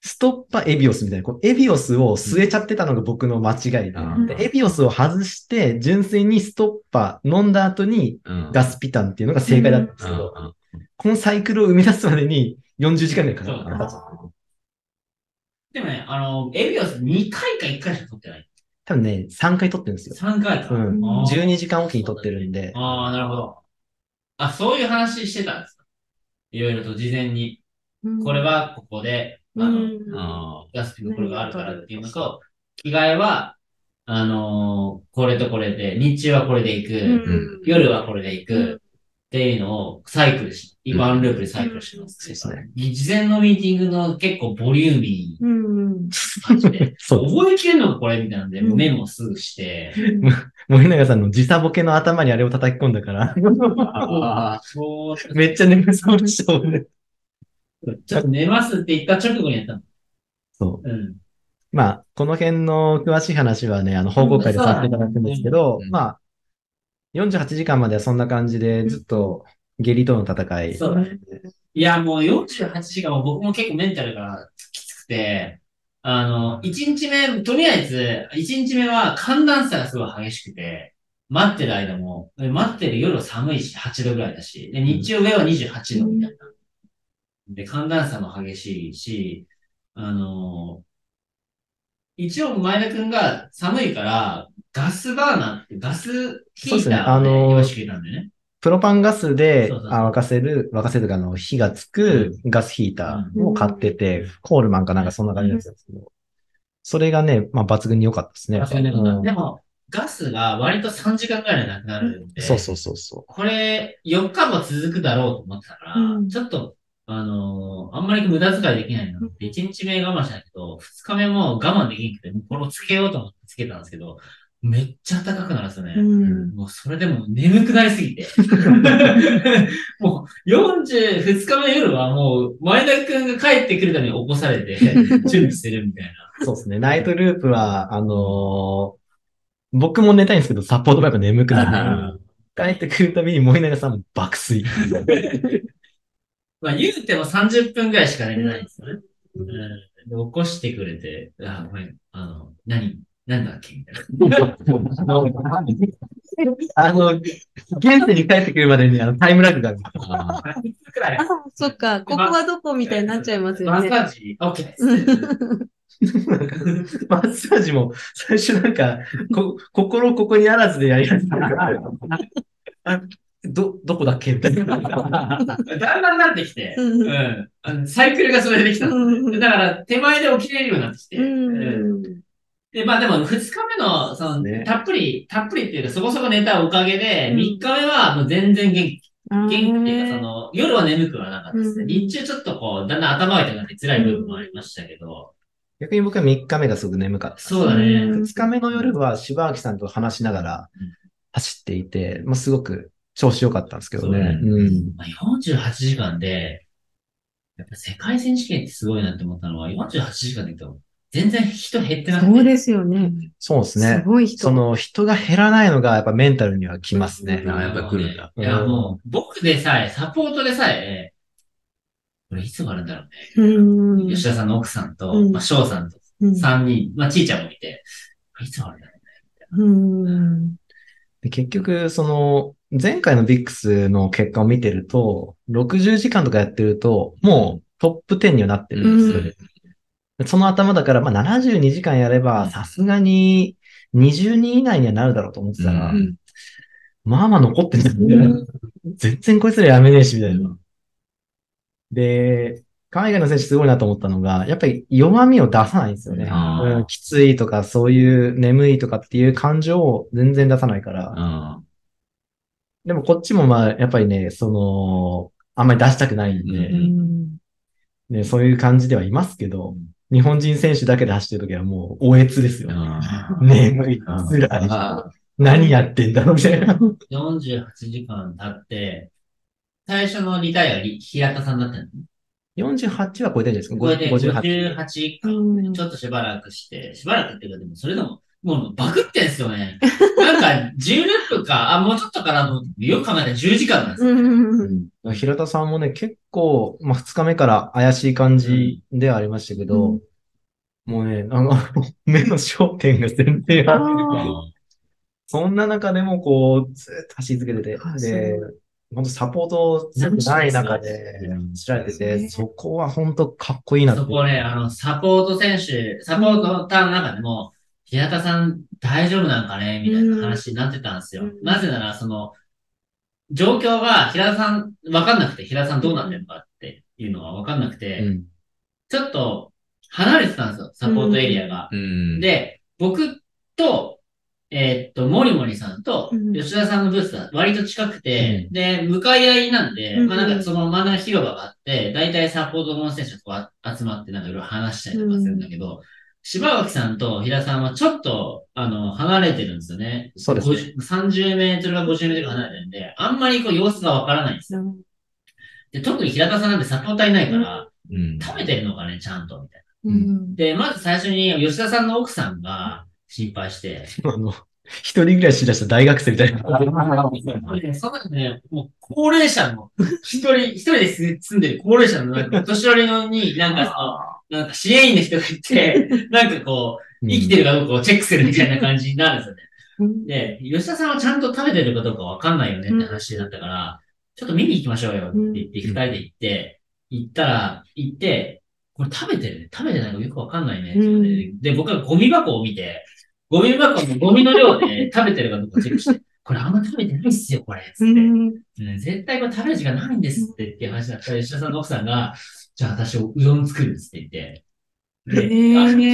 ストッパエビオスみたいな、こうエビオスを据えちゃってたのが僕の間違いで、うん。でエビオスを外して、純粋にストッパ飲んだ後にうん。ガスピタンっていうのが正解だったんですけど、うんこのサイクルを生み出すまでに40時間ぐらいかかった。でもね、あの、エビオス2回か1回しか取ってない。多分ね、3回撮ってるんですよ。3回か。うん。あー12時間おきに撮ってるんで。ああ、なるほど。あ、そういう話してたんですかいろいろと事前に。これはここで、あの、うんあガこれがあるからっていうのと、着替えは、あのーこれとこれで、日中はこれで行く、うん夜はこれで行く、うんっていうのをサイクルし、ワンループでサイクルしてます。そうですね。事前のミーティングの結構ボリューミーうん。な感じで。覚えきれるのかこれみたいなんで、うんメモすぐして、森永さんの時差ボケの頭にあれを叩き込んだから、あ。そうめっちゃ眠そうでしたもんね。ちょっと寝ますって言った直後にやったの。そう。うん。まあ、この辺の詳しい話はね、あの、報告会でさせていただくんですけど、うんまあ、48時間まではそんな感じで、ずっと下痢との戦い。そうだね。いや、もう48時間は僕も結構メンタルがきつくて、あの、1日目、とりあえず、1日目は寒暖差がすごい激しくて、待ってる間も、待ってる夜は寒いし、8度ぐらいだし、で、日中上は28度みたいな。で、寒暖差も激しいし、あの、一応前田くんが寒いから、ガスバーナーってガスヒーターをね、あのー用意してくれたんだよね。プロパンガスであ沸かせる、沸かせるかあの火がつくガスヒーターを買ってて、コールマンかなんかそんな感じのやつですけど、それがね、まあ抜群に良かったですね。うん。でも、ガスが割と3時間ぐらいでなくなるんで、そうそうそうそこれ4日も続くだろうと思ってたから、うん。ちょっと、あのーあんまり無駄遣いできないなって、1日目我慢したけど、2日目も我慢できなくて、もうこれをつけようと思ってつけたんですけど、めっちゃ暖かくなるんですよね。うん。もうそれでもう眠くなりすぎて。もう40、2日目の夜はもう前田くんが帰ってくるために起こされて、準備してるみたいな。う。そうですね。ナイトループは、あのー僕も寝たいんですけど、サポートがやっぱ眠くなる。帰ってくるたびに森永さんも爆睡。まあ言うても30分ぐらいしか寝れないんですよね。うん。で起こしてくれて、あ、ごめん、あの、何、何だっけ？みたいな。あの、現世に帰ってくるまでにあのタイムラグがある。あーくらいあ。そっか、ここはどこみたいになっちゃいますよマッね。サージ、オッケーです。なんかマッサージも最初なんか、こ心ここにあらずでやり始めた。あど、どこだっけ？みたいな。だんだんなってきて、ううんん。あのサイクルがそれでできた。うんだから、手前で起きれるようになってきて。ううんん。で、まあでも、二日目の、その、ねたっぷり、たっぷりっていうか、そこそこ寝たおかげで、うん三日目はもう全然元気、元元気っていうか、その、夜は眠くはなかったですね。うん日中ちょっとこう、だんだん頭が痛くなって辛い部分もありましたけど、逆に僕は3日目がすごく眠かった。そうだね。うん2日目の夜は柴明さんと話しながらうん走っていて、まあ、すごく調子良かったんですけどね。そううん。まあ、48時間で、やっぱ世界選手権ってすごいなって思ったのは、48時間で言うと、全然人減ってなくて。そうですよね。そうですすね。ごい人。その人が減らないのがやっぱメンタルにはきますね。あーやっぱ来るんだ。いや、もう、僕でさえ、サポートでさえ、これいつ終わるんだろうね。うん。吉田さんの奥さんと、うんまあ、翔さんとうん3人、まあ、ちいちゃんもいて、これいつ終わるんだろうん。で結局、その、前回のビックスの結果を見てると、60時間とかやってると、もうトップ10にはなってるんですよね。その頭だから、まあ、72時間やれば、さすがに20人以内にはなるだろうと思ってたら、うん。まあまあ残ってんですうね。ん。全然こいつらやめねえし、みたいな。で、海外の選手すごいなと思ったのが、やっぱり弱みを出さないんですよね。きついとか、そういう眠いとかっていう感情を全然出さないから。あでもこっちもまあ、やっぱりね、その、あんまり出したくないんで、うん。ね、そういう感じではいますけど、日本人選手だけで走ってるときはもう、おえつですよ。あ眠い、あ辛い。あ何やってんだろうみたいな。う。48時間経って、最初のリタイアがり平田さんだったの？48は超えてるんですか？これで58。58うんちょっとしばらくして、しばらくっていうか、でもそれでも、もうバグってんすよね。なんか、16分か、あ、もうちょっとかなと思って、よく考えたら10時間なんですよ。うん。平田さんもね、結構、まあ、2日目から怪しい感じではありましたけど、うんもうね、あの、目の焦点が全然合ってそんな中でもこう、ずっと走り続けててあ、でそ、本当サポート全部ない中でうん知られてて、ねそこは本当かっこいいなそ。こね、あの、サポート選手、サポートターンの中でも、平田さん大丈夫なんかね？みたいな話になってたんですよ。うん。なぜなら、その、状況が平田さん、わかんなくて、平田さんどうなってるのかっていうのがわかんなくて、うん。ちょっと離れてたんですよ、サポートエリアが。うん。で、僕と、えーっと、モリモリさんとうん。吉田さんのブースが割と近くて、で、向かい合いなんで、うん。まあなんかその真ん中広場があって、大体サポートの選手がこう集まってなんかいろいろ話したりとかするんだけど、柴垣さんと平さんはちょっと、あの、離れてるんですよね。そうですね50 30メートルか50メートルか離れてるんで、あんまりこう様子がわからないんですよ。で、特に平田さんなんてサポーターいないから、うん。食べてるのかね、ちゃんと、みたいうんな。で、まず最初に吉田さんの奥さんが心配して、あの、一人暮らししだした大学生みたいな。ねその中でね、もう高齢者の、一人、一人で住んでる高齢者の、年寄りのに、なんかなんか支援員の人がいて、なんかこう、生きてるかどうかをチェックするみたいな感じになるんですよね。うんで、吉田さんはちゃんと食べてるかどうかわかんないよねって話になったから、ちょっと見に行きましょうよって言って、二人で行って、行ったら、行って、これ食べてるね。食べてないのよくわかんないねって。で、僕はゴミ箱を見て、ゴミ箱のゴミの量で食べてるかどうかチェックして、これあんま食べてないっすよ、これ。つって。絶対これ食べる時間ないんですってっていう話だったら、吉田さんの奥さんが、じゃあ私うどん作るっつって言って、で、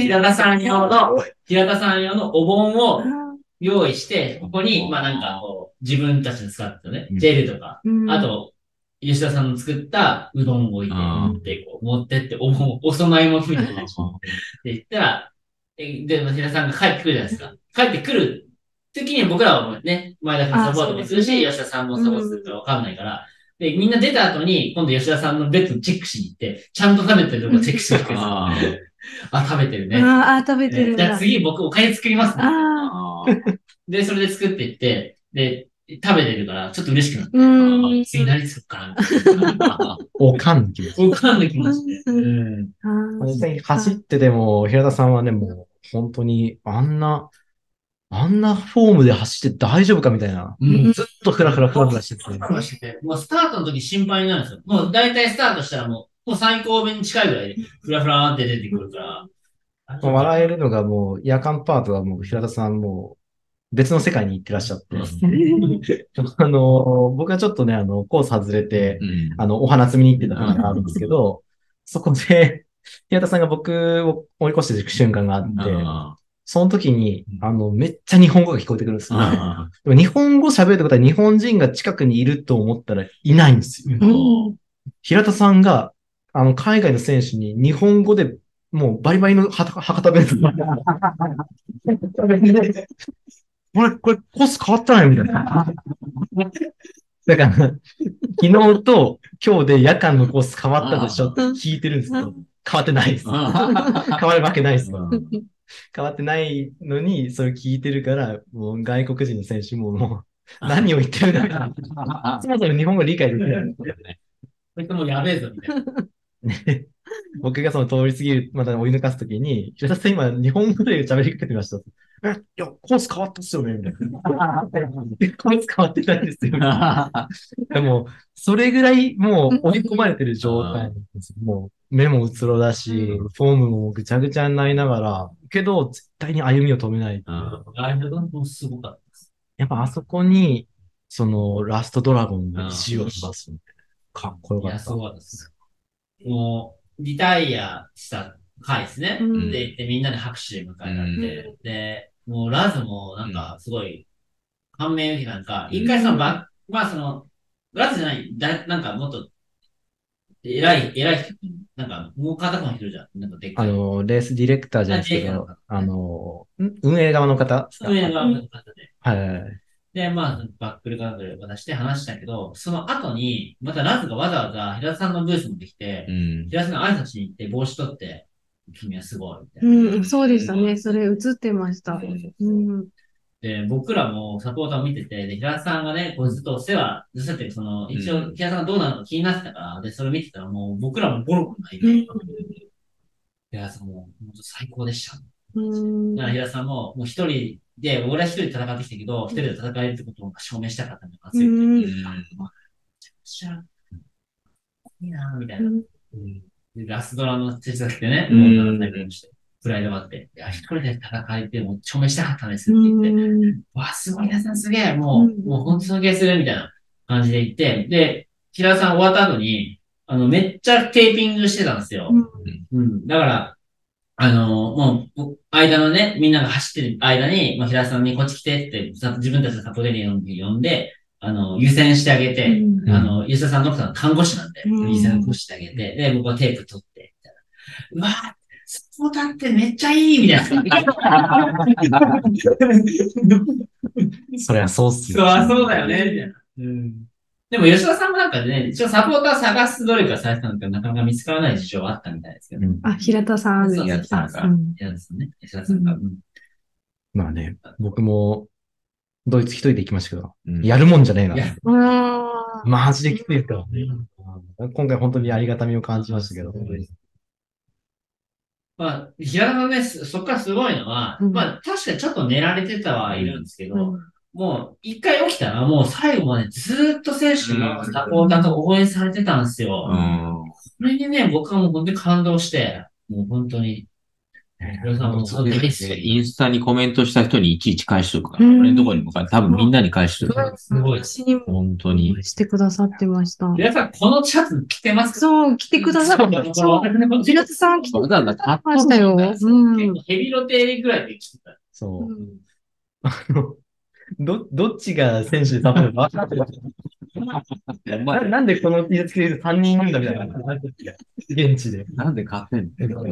平田さん用の、平田さん用のお盆を用意して、ここに、まあなんかこう、自分たちの使ったね、うん。ジェルとか、うん。あと、吉田さんの作ったうどんを置いて、あ持って、こう、持ってって、お盆、お供え物みたいな感じで。言ったら、えで、平田さんが帰ってくるじゃないですか。帰ってくる時に僕らはもうね、前田君サポートもするし、あ吉田さんもサポートするかわかんないから、で、みんな出た後に、今度吉田さんのベッドチェックしに行って、ちゃんと食べてるのかチェックしに行くんですよああ、食べてるね。ああ、食べてる。じゃあ次僕お金作りますね。あ。で、それで作っていって、で、食べてるから、ちょっと嬉しくなって、次何作るかな。おかんの気持ち。わかんない気持ちで。うん。実際に走ってても、平田さんはね、もう、本当に、あんな、あんなフォームで走って大丈夫かみたいな。うんずっとフラフラフラフラしてて。もうスタートの時心配になるんですよ。もう大体スタートしたらもう、もう最高目に近いぐらいで、フラフラーって出てくるから。もう笑えるのがもう、夜間パートはもう平田さんもう、別の世界に行ってらっしゃって。あの、僕はちょっとね、あの、コース外れて、うんあの、お花摘みに行ってた時があるんですけど、そこで、平田さんが僕を追い越していく瞬間があって、あその時に、あの、めっちゃ日本語が聞こえてくるんですよ。あでも日本語喋るってことは日本人が近くにいると思ったらいないんですよ。うん平田さんが、あの、海外の選手に日本語でもうバリバリのはた博多弁 これ、これコース変わったねみたいな。だから、昨日と今日で夜間のコース変わったでしょって聞いてるんですけど、変わってないです。変わるわけないです。変わってないのに、それ聞いてるから、もう外国人の選手ももう、何を言ってるんだか、そもそも日本語理解できない。これもうやべえぞ、みたいな。ね 僕がその通り過ぎる、また追い抜かすときに、平田さん今日本語で喋りかけてました。え、いや、コース変わったっすよねみたいな。えコース変わってないですよ。でも、それぐらいもう追い込まれてる状態なんですよ。もう目もうつろだし、フォームもぐちゃぐちゃになりながら、けど絶対に歩みを止めない。ライブがもうすごかったです。やっぱあそこに、そのラストドラゴンの意地を出すみたいな。かっこよいや、かったす。ごかったです。もう、リタイアした回ですね。うんで、行ってみんなで拍手で迎えられて、で、もうラズもなんかすごい、感銘受けたなんか、一回そのバッまあその、ラズじゃない、だなんかもっと、偉い、偉い人、なんかもう片方の人じゃん。なんかでっかい。あの、レースディレクターじゃないですけど、あの、ん運営側の方ですか？上側の方で。はい。で、まあ、バックルカードで渡して話したけど、その後に、またラズがわざわざ平田さんのブース持ってきて、うん。平田さんの挨拶に行って帽子取って、君はすごい、みたいな。うん、そうでしたね。それ映ってました。うん。で、僕らもサポーターを見てて、で、平田さんがね、こうずっとお世話、ずっとって、その、一応、うん。平田さんがどうなのか気になってたから、で、それ見てたらもう、僕らもボロボロ泣い。て、うん。平田さんも、本当最高でした。うん。だから平田さんも、もう一人で、俺は一人で戦ってきたけど、一人で戦えるってことを証明したかったんだから、うん。めちゃくちゃ、いいなぁ、みたいな。でラスドラの手伝ってね、うん。もう7年間して、プライドがあって、いや、一人で戦えて、もう証明したかったんですって言って、うんわあ、すごい、皆さんすげえ、もう、うんもう本当尊敬するみたいな感じで言って、で、平田さん終わった後に、あの、めっちゃテーピングしてたんですよ。うん。だから、あの、もう、間のね、みんなが走ってる間に、まあ、平田さんにこっち来てって、さ自分たちのサポートリー呼んで、あの、優先してあげて、うんあの、吉田さんの奥さん看護師なんで、うん優先してあげて、で、僕はテープ取って、みたいな。うわぁ、サポーターってめっちゃいいみたいな。そりゃそうっすそう、あそうだよね、みたいな。うん。でも、吉田さんもなんかね、一応サポーター探す努力はされてたんだけど、なかなか見つからない事情はあったみたいですけど。うんあ、平田さん。そう平田さんがあうん嫌ですね。吉田さんが。うんまあね、僕も、ドイツ一人で行きましたけど、うんやるもんじゃねえな。マジできついですからね。うん今回本当にありがたみを感じましたけど。まあ、平田さんね、そそっからすごいのは、うんまあ、確かにちょっと寝られてたはいるんですけど、うんもう、一回起きたら、もう最後までずーっと選手のサポーターと応援されてたんですよ。うん。これにね、僕はもう本当に感動して、もう本当に、インスタにコメントした人にいちいち返しとくから、うん俺のところにも返多分みんなに返しとくから。すごい。私にも本当に。してくださってました。皆さん、このシャツ着てますか？そう、来てくださって、そう、平田さん来てわざわざ買っましたよ。結うん。構ヘビロテぐらいで着てた。そうう。んあの、ど、どっちが選手でサポー分かってないお前ななんでこの T シャツ着てる3人いるんだみたいな。現地で。なんで買ってんの？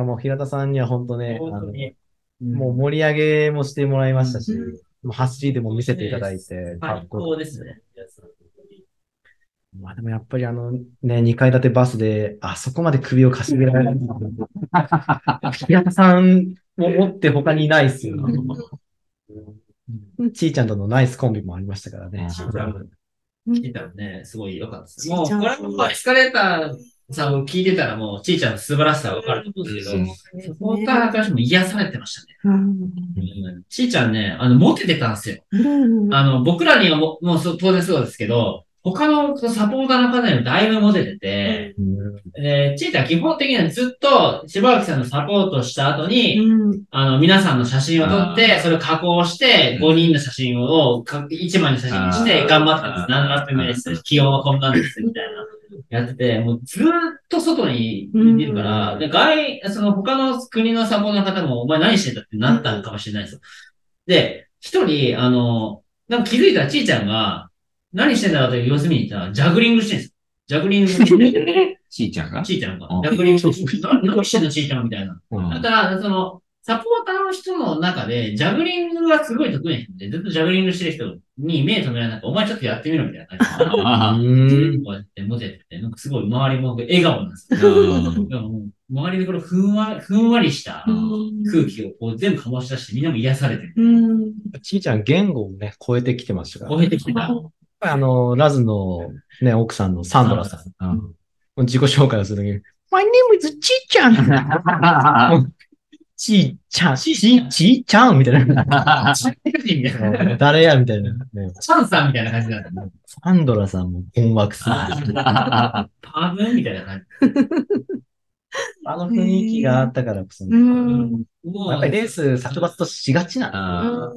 らもう平田さんには本当ね、あの本当に。もう盛り上げもしてもらいましたし、うんもう走りでも見せていただいて、か最っこよ高ですね。まあでもやっぱりあのね、2階建てバスで、あそこまで首をかしげられる。平田さんを持って他にいないっすよ。ちーちゃんとのナイスコンビもありましたからね。ちーちゃんね、すごい良かったです。もう、ちーちゃんこれもエスカレーターさんを聞いてたらもう、ちーちゃんの素晴らしさがわかると思うんですけど、サポーターからしても癒されてましたね。ちーちゃんね、あの、モテてたんですよ。うんあの、僕らにはももう当然そうですけど、他のサポーターの方にもだいぶモテてて、で、チーター基本的にはずっと柴脇さんのサポートした後に、うんあの、皆さんの写真を撮ってそれを加工して、うん5人の写真をか1枚の写真にして、頑張ってます。何ラップ目です。気温はこんなんです。みたいな。やってて、もうずーっと外にいるから、うんで、外、その他の国のサポーターの方も、お前何してんだってなったのかもしれないですよ。で、一人、あの、なんか気づいたらちーちゃんが、何してんだろうという様子見に行ったら、ジャグリングしてるんですよ。ジャグリング。ちーちゃんが？ちーちゃんがうん。ジャグリングして、何何してんのちーちゃんみたいな。うんだから、その、サポーターの人の中で、ジャグリングがすごい得意な人で、ずっとジャグリングしてる人に目止められなくて、お前ちょっとやってみろみたいな感じで。あうん。こうやってモテてて、なんかすごい周りも笑顔なんですよ。周りでこのふんわふんわりしたうん空気をこう全部醸し出してみんなも癒されてる。うんちーちゃん言語をね、超えてきてましたから。超えてきてた。やっぱりあの、ラズのね、奥さんのサンドラさん。自己紹介をするときに、My name is ちーちゃん ちーちゃん、ちー、ちーちゃんみたいな。チャンみたいな。誰やみたいな。ねチャンさんみたいな感じだった。サンドラさんも困惑する。パーブンみたいな感じ。あの雰囲気があったからこそやっぱりレース殺伐としがちな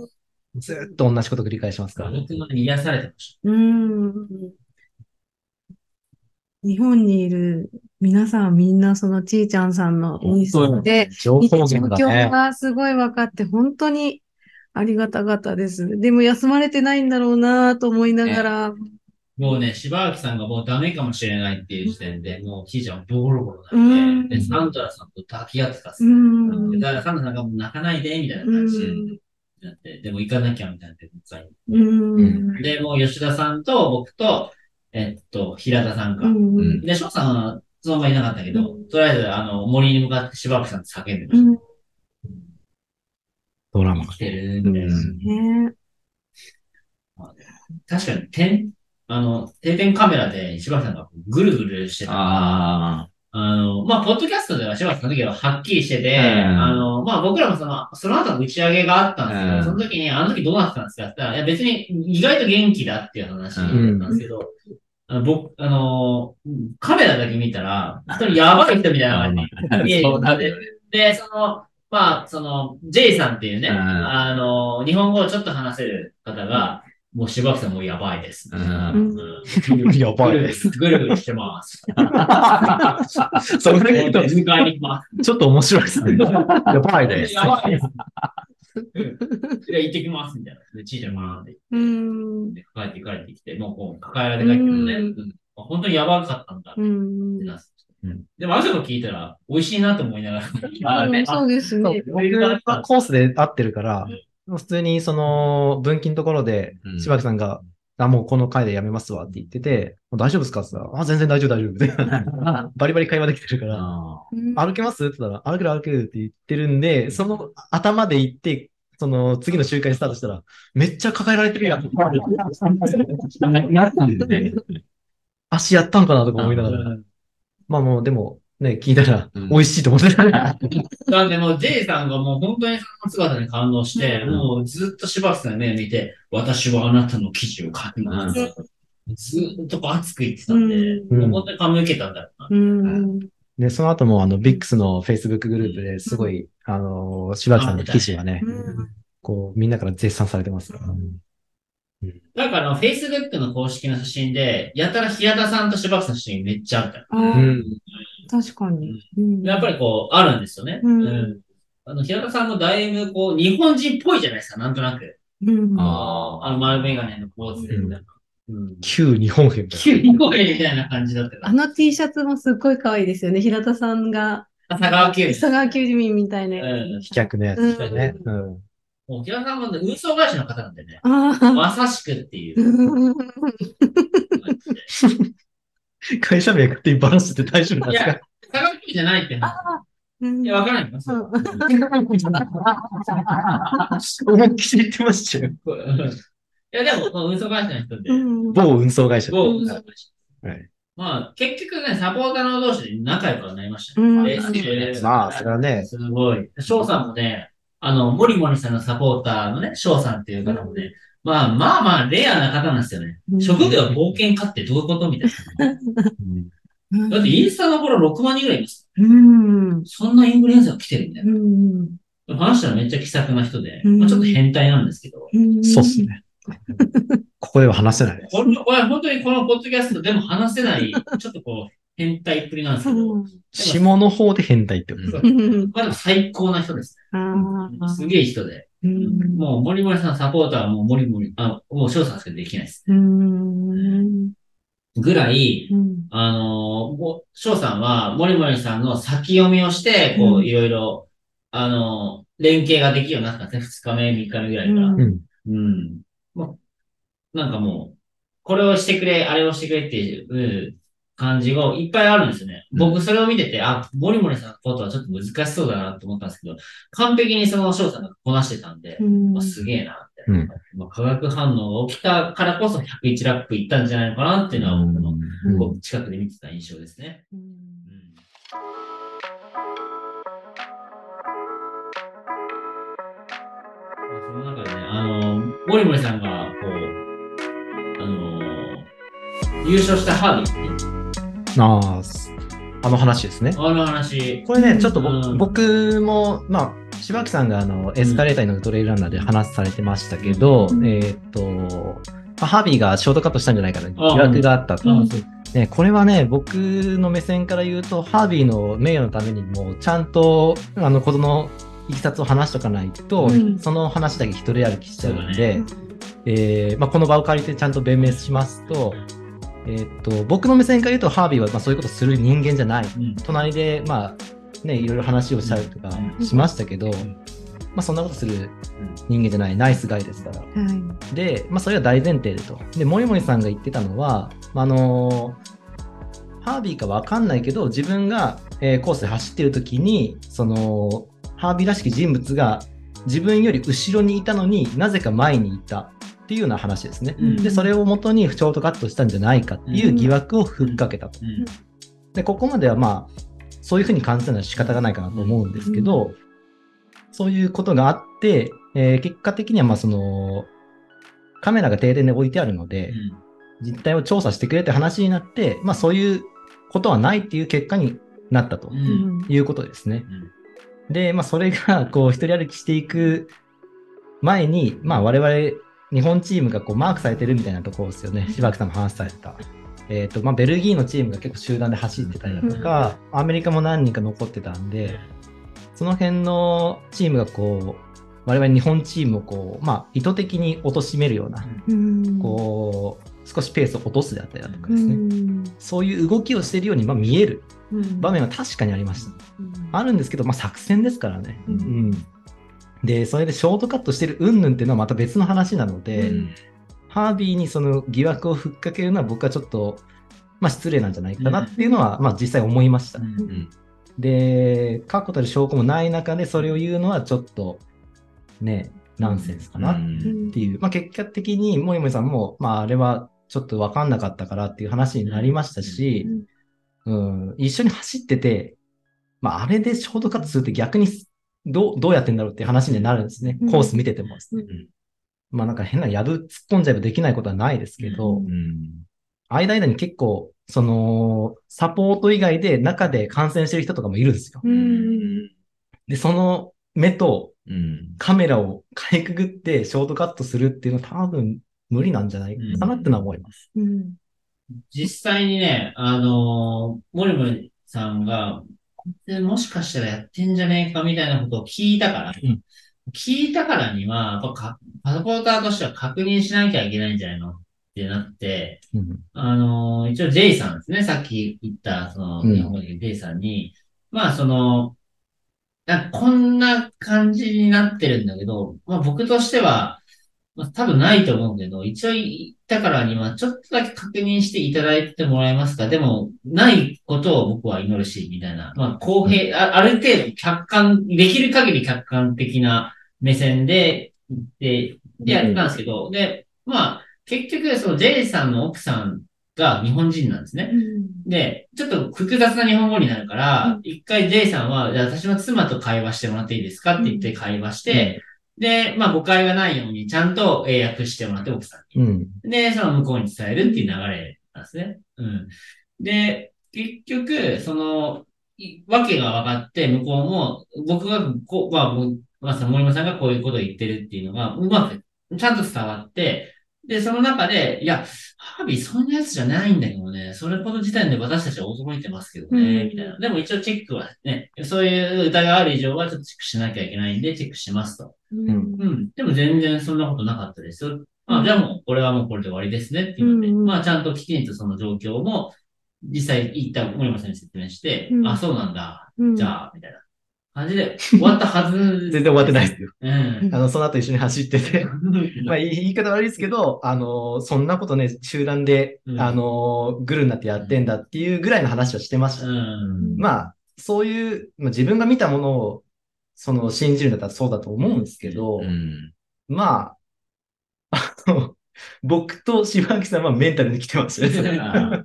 ずっと同じこと繰り返しますからね。僕も癒されてましうん日本にいる皆さんみんなそのちーちゃんさんのインスタで、情報状源が況ね。がすごい分かって、本当にありがたかったです。でも休まれてないんだろうなと思いながら、た。もうね、柴脇さんがもうダメかもしれないっていう時点で、もうひーちゃんはボロボロうなんんで、で、サンドラさんと抱き合ってたっすう。ん。でだからサンドラさんがもう泣かないで、みたいなう感じでん。なって、でも行かなきゃみたいな。で、もう吉田さんと僕と、えっと、平田さんか。うん。で、翔さんはその場いなかったけど、うん。とりあえず、あの、森に向かって柴脇さんと叫んでましうん。ドラマ。た。来てるみたいな。ね。確かに、点、あの、定点カメラで柴脇さんがぐるぐるしてた。から、ああの、まあ、ポッドキャストでは柴脇さんの時ははっきりしてて、うん。あの、まあ、僕らもその、その後の打ち上げがあったんですけど、うん。その時に、あの時どうなってたんですかって言ったら、いや、別に意外と元気だっていう話だったんですけど、あの僕、あの、カメラだけ見たら、一人やばい人みたいな感じに見えるそうなるよね。で、その、まあ、その、J さんっていうね、うんあの、日本語をちょっと話せる方が、もう柴脇さんもうやばいです。うんうんやばいです。ぐるぐるしてます。それだけ迎えに行きます。ちょっと面白いですね。やばいです。やばいです。いや、行ってきます、みたいな。で、ちいちゃんがってうん。で、帰って帰ってきて、もうこう、抱えられて帰ってくるね。うんうん本当にやばかったんだ。うん。なでも、あそこ聞いたら、美味しいなと思いながら。あねそうですね。僕はコースで合ってるから、普通にその分岐のところでうん、柴木さんが、あ、もうこの回でやめますわって言ってて、もう大丈夫ですかって言ったら、あ、全然大丈夫大丈夫みたいな。バリバリ会話できてるから、歩けますって言ったら、歩ける歩けるって言ってるんで、その頭で行って、その次の集会スタートしたら、めっちゃ抱えられてるやん。なったんだね。足やったのかなとか思いながら。まあもうでも、ね、聞いたらうん美味しいと思ってたね。なんでもう J さんがもう本当にその姿に感動して、うんもうずっと柴田さんの目を見て、私はあなたの記事を書きます。ずっとこう熱く言ってたんで、うん本当に感銘受けたんだろうな。うん。で、その後もあの、ビックスの Facebook グループですごい、あの、柴木さんの記事はね、うんこう、みんなから絶賛されてますから。だからあの、Facebook の公式の写真で、やたら平田さんと柴田さんの写真めっちゃあったうん。確かに。うんやっぱりこう、あるんですよね。うんあの、平田さんもだいぶこう、日本人っぽいじゃないですか、なんとなく。うんああの、丸メガネのポーズでみたいな。うん。旧日本編みたい急に声みたいな感じだった。あの T シャツもすっごい可愛いですよね。平田さんが、佐川急佐川急便みたいな。飛脚のやつだね。うん。もう平田さんもね運送会社の方なんでね。まさしくっていう。会社名勝手にバラしてて大丈夫なんですか？佐川急じゃないっていや、わからない。よ。うん。思いっきり言ってましたよ。いや、でも、運送会社の人で、うん某運送会社。某運送会社。はいまあ、結局ね、サポーターの同士で仲良くはなりましたまあ、それはね、すごい。翔さんもね、あの、モリモリさんのサポーターのね、翔さんっていう方もね、まあまあまあ、レアな方なんですよね。うん職業冒険家ってどういうことみたいな。だってインスタの頃6万人ぐらいいます。うん。そんなインフルエンサーが来てるみたいな。うん。話したらめっちゃ気さくな人で、うんまあ、ちょっと変態なんですけど、うんそうっす。ね。ここでは話せないです。これこれ本当にこのポッドキャストでも話せない、ちょっとこう、変態っぷりなんですけど、下の方で変態ってこと。まあでも最高な人ですあね。あ。すげえ人で。うん。もう、モリモリさんのサポーターはもうモリモリ、あ、もう翔さんしかできないです。うん。ぐらい、うん。あのーもう翔さんは、モリモリさんの先読みをして、こういろいろ、あのー連携ができるようになったんですね。2日目、3日目ぐらいから。うんうん。うん。もう、なんかもう、これをしてくれ、あれをしてくれっていう感じがいっぱいあるんですよね。僕それを見てて、あ、モリモリさんのことはちょっと難しそうだなと思ったんですけど、完璧にその翔さんがこなしてたんで、うんまあ、すげえなって。うんまあ、化学反応が起きたからこそ101ラップいったんじゃないのかなっていうのは僕のうんこう近くで見てた印象ですね。うんうんまあその中でね、あの、モリモリさんが、こう、あの、優勝したハービーって、ああ、の話ですね。あの話、これね、ちょっとぼうん僕も、まあ、柴木さんがあのエスカレーターに乗るトレイルランナーで話されてましたけど、うん。えーっと、まあハービーがショートカットしたんじゃないかな、疑あ惑があったと。うね、これはね、僕の目線から言うと、ハービーの名誉のためにも、ちゃんと、あの、ことのいきさつを話しとかないと、うん。その話だけ一人歩きしちゃうんで、えーまあ、この場を借りてちゃんと弁明しますと、えーっと、僕の目線から言うと、ハービーはまあそういうことする人間じゃない。うん隣で、まあ、ね、いろいろ話をしたりとかうんしましたけど、んまあ、そんなことする人間じゃない、ナイスガイですから。はい。で、まあ、それは大前提でと。で、モリモリさんが言ってたのは、まああのハービーかわかんないけど、自分が、えーコースで走ってる時に、その、ハービーらしき人物が自分より後ろにいたのになぜか前にいたっていうような話ですね。うん。で、それをもとにショートカットしたんじゃないかっていう疑惑をふっかけたと。うん。で、ここまではまあ、そういうふうに感じたのは仕方がないかなと思うんですけど、そういうことがあって、えー結果的にはまあその、カメラが停電で置いてあるので、実態を調査してくれって話になって、まあそういうことはないっていう結果になったとうん。うんいうことですね。で、まあそれがこう一人歩きしていく前に、まあ我々日本チームがこうマークされてるみたいなところですよね。柴木さんも話された。えっ、と、まあベルギーのチームが結構集団で走ってたりだとか、アメリカも何人か残ってたんで、その辺のチームがこう、我々日本チームをこう、まあ意図的に貶めるような、うん。こう、少しペースを落とすであったりだとかうですね。ん。そういう動きをしているようにまあ見えるうん場面は確かにありました。うんあるんですけど、まあ作戦ですからね。うんうん。で、それでショートカットしてる云々っていうのはまた別の話なので、うん。ハービーにその疑惑をふっかけるのは僕はちょっと、まあ失礼なんじゃないかなっていうのは、まあ実際思いました。うんで、確固たる証拠もない中でそれを言うのはちょっと、ね、ナンセンスかなっうんていう、まあ結果的にモリモリさんも、まああれはちょっとわかんなかったからっていう話になりましたし、うん、一緒に走ってて、まああれでショートカットするって逆にどうどうやってんだろうっていう話になるんですねうん。コース見ててもですね。うんまあなんか変なやぶ突っ込んじゃえばできないことはないですけど、うん間々に結構、その、サポート以外で中で感染してる人とかもいるんですよ。うんで、その目とうんカメラをかいくぐってショートカットするっていうのは多分無理なんじゃないかなってのは思います。うん実際にね、あのー、モリモリさんが、でもしかしたらやってんじゃねえかみたいなことを聞いたから、うん。聞いたからには、やっぱかパサポーターとしては確認しなきゃいけないんじゃないの？ってなって、うん。あのー、一応 J さんですね、さっき言った、その、うん。日本語で J さんに、まあその、こんな感じになってるんだけど、まあ僕としては、まあ、多分ないと思うけど、一応言ったからには、ちょっとだけ確認していただいてもらえますか。でも、ないことを僕は祈るし、みたいな。まあ、公平、あある程度客観、できる限り客観的な目線で、で、でやったんですけど、で、まあ、結局、その J さんの奥さんが日本人なんですね。で、ちょっと複雑な日本語になるから、一回 J さんは、じゃあ私の妻と会話してもらっていいですかって言って会話して、で、まあ誤解がないようにちゃんと英訳してもらって奥さんに。うん。で、その向こうに伝えるっていう流れなんですね。うん。で、結局、その、いわけが分かって、向こうも、僕がこう、まあ、まあ、森山さんがこういうことを言ってるっていうのが、うまく、ちゃんと伝わって、で、その中で、いや、ハービーそんなやつじゃないんだけどね、それこの時点で私たちは驚いてますけどね、うんみたいな。でも一応チェックはね、そういう疑いがある以上はちょっとチェックしなきゃいけないんで、チェックしますと。うんうん。でも全然そんなことなかったですよ。あ、じゃあもう、これはもうこれで終わりですねっていうので、うんうんまあちゃんときちんとその状況も、実際行った森山さんに説明して、うんあ、そうなんだ。うんじゃあ、みたいな感じで終わったはず。全然終わってないですよ。うん。あの、その後一緒に走ってて、まあ、言い方悪いですけど、あの、そんなことね、集団で、うんあの、グルになってやってんだっていうぐらいの話をしてました。うん。まあ、そういう、まあ、自分が見たものを、その、信じるんだったらそうだと思うんですけど、うん。まあ、あの、僕と柴木さんはメンタルに来てましたね。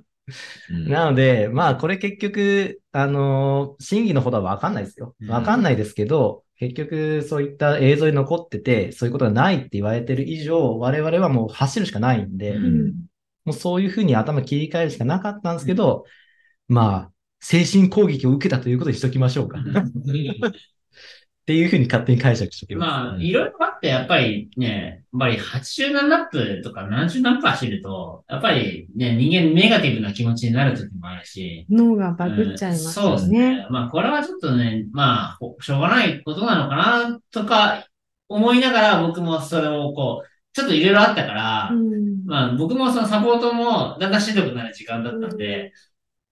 うんなので、まあ、これ結局、あの、真偽のほどはわかんないですよ。わかんないですけど、結局、そういった映像に残ってて、そういうことがないって言われてる以上、我々はもう走るしかないんで、うんもうそういうふうに頭切り替えるしかなかったんですけど、まあ、精神攻撃を受けたということにしときましょうか。っていうふうに勝手に解釈しておきます。まあ、いろいろあって、やっぱりね、やっぱり80何ラップとか70何ラップ走ると、やっぱりね、人間ネガティブな気持ちになる時もあるし、脳がバグっちゃいますそうですよね。ね。まあ、これはちょっとね、まあ、ほしょうがないことなのかな、とか思いながら、僕もそれをこう、ちょっといろいろあったから、うんまあ、僕もそのサポートもだんだんしんどくなる時間だったんで、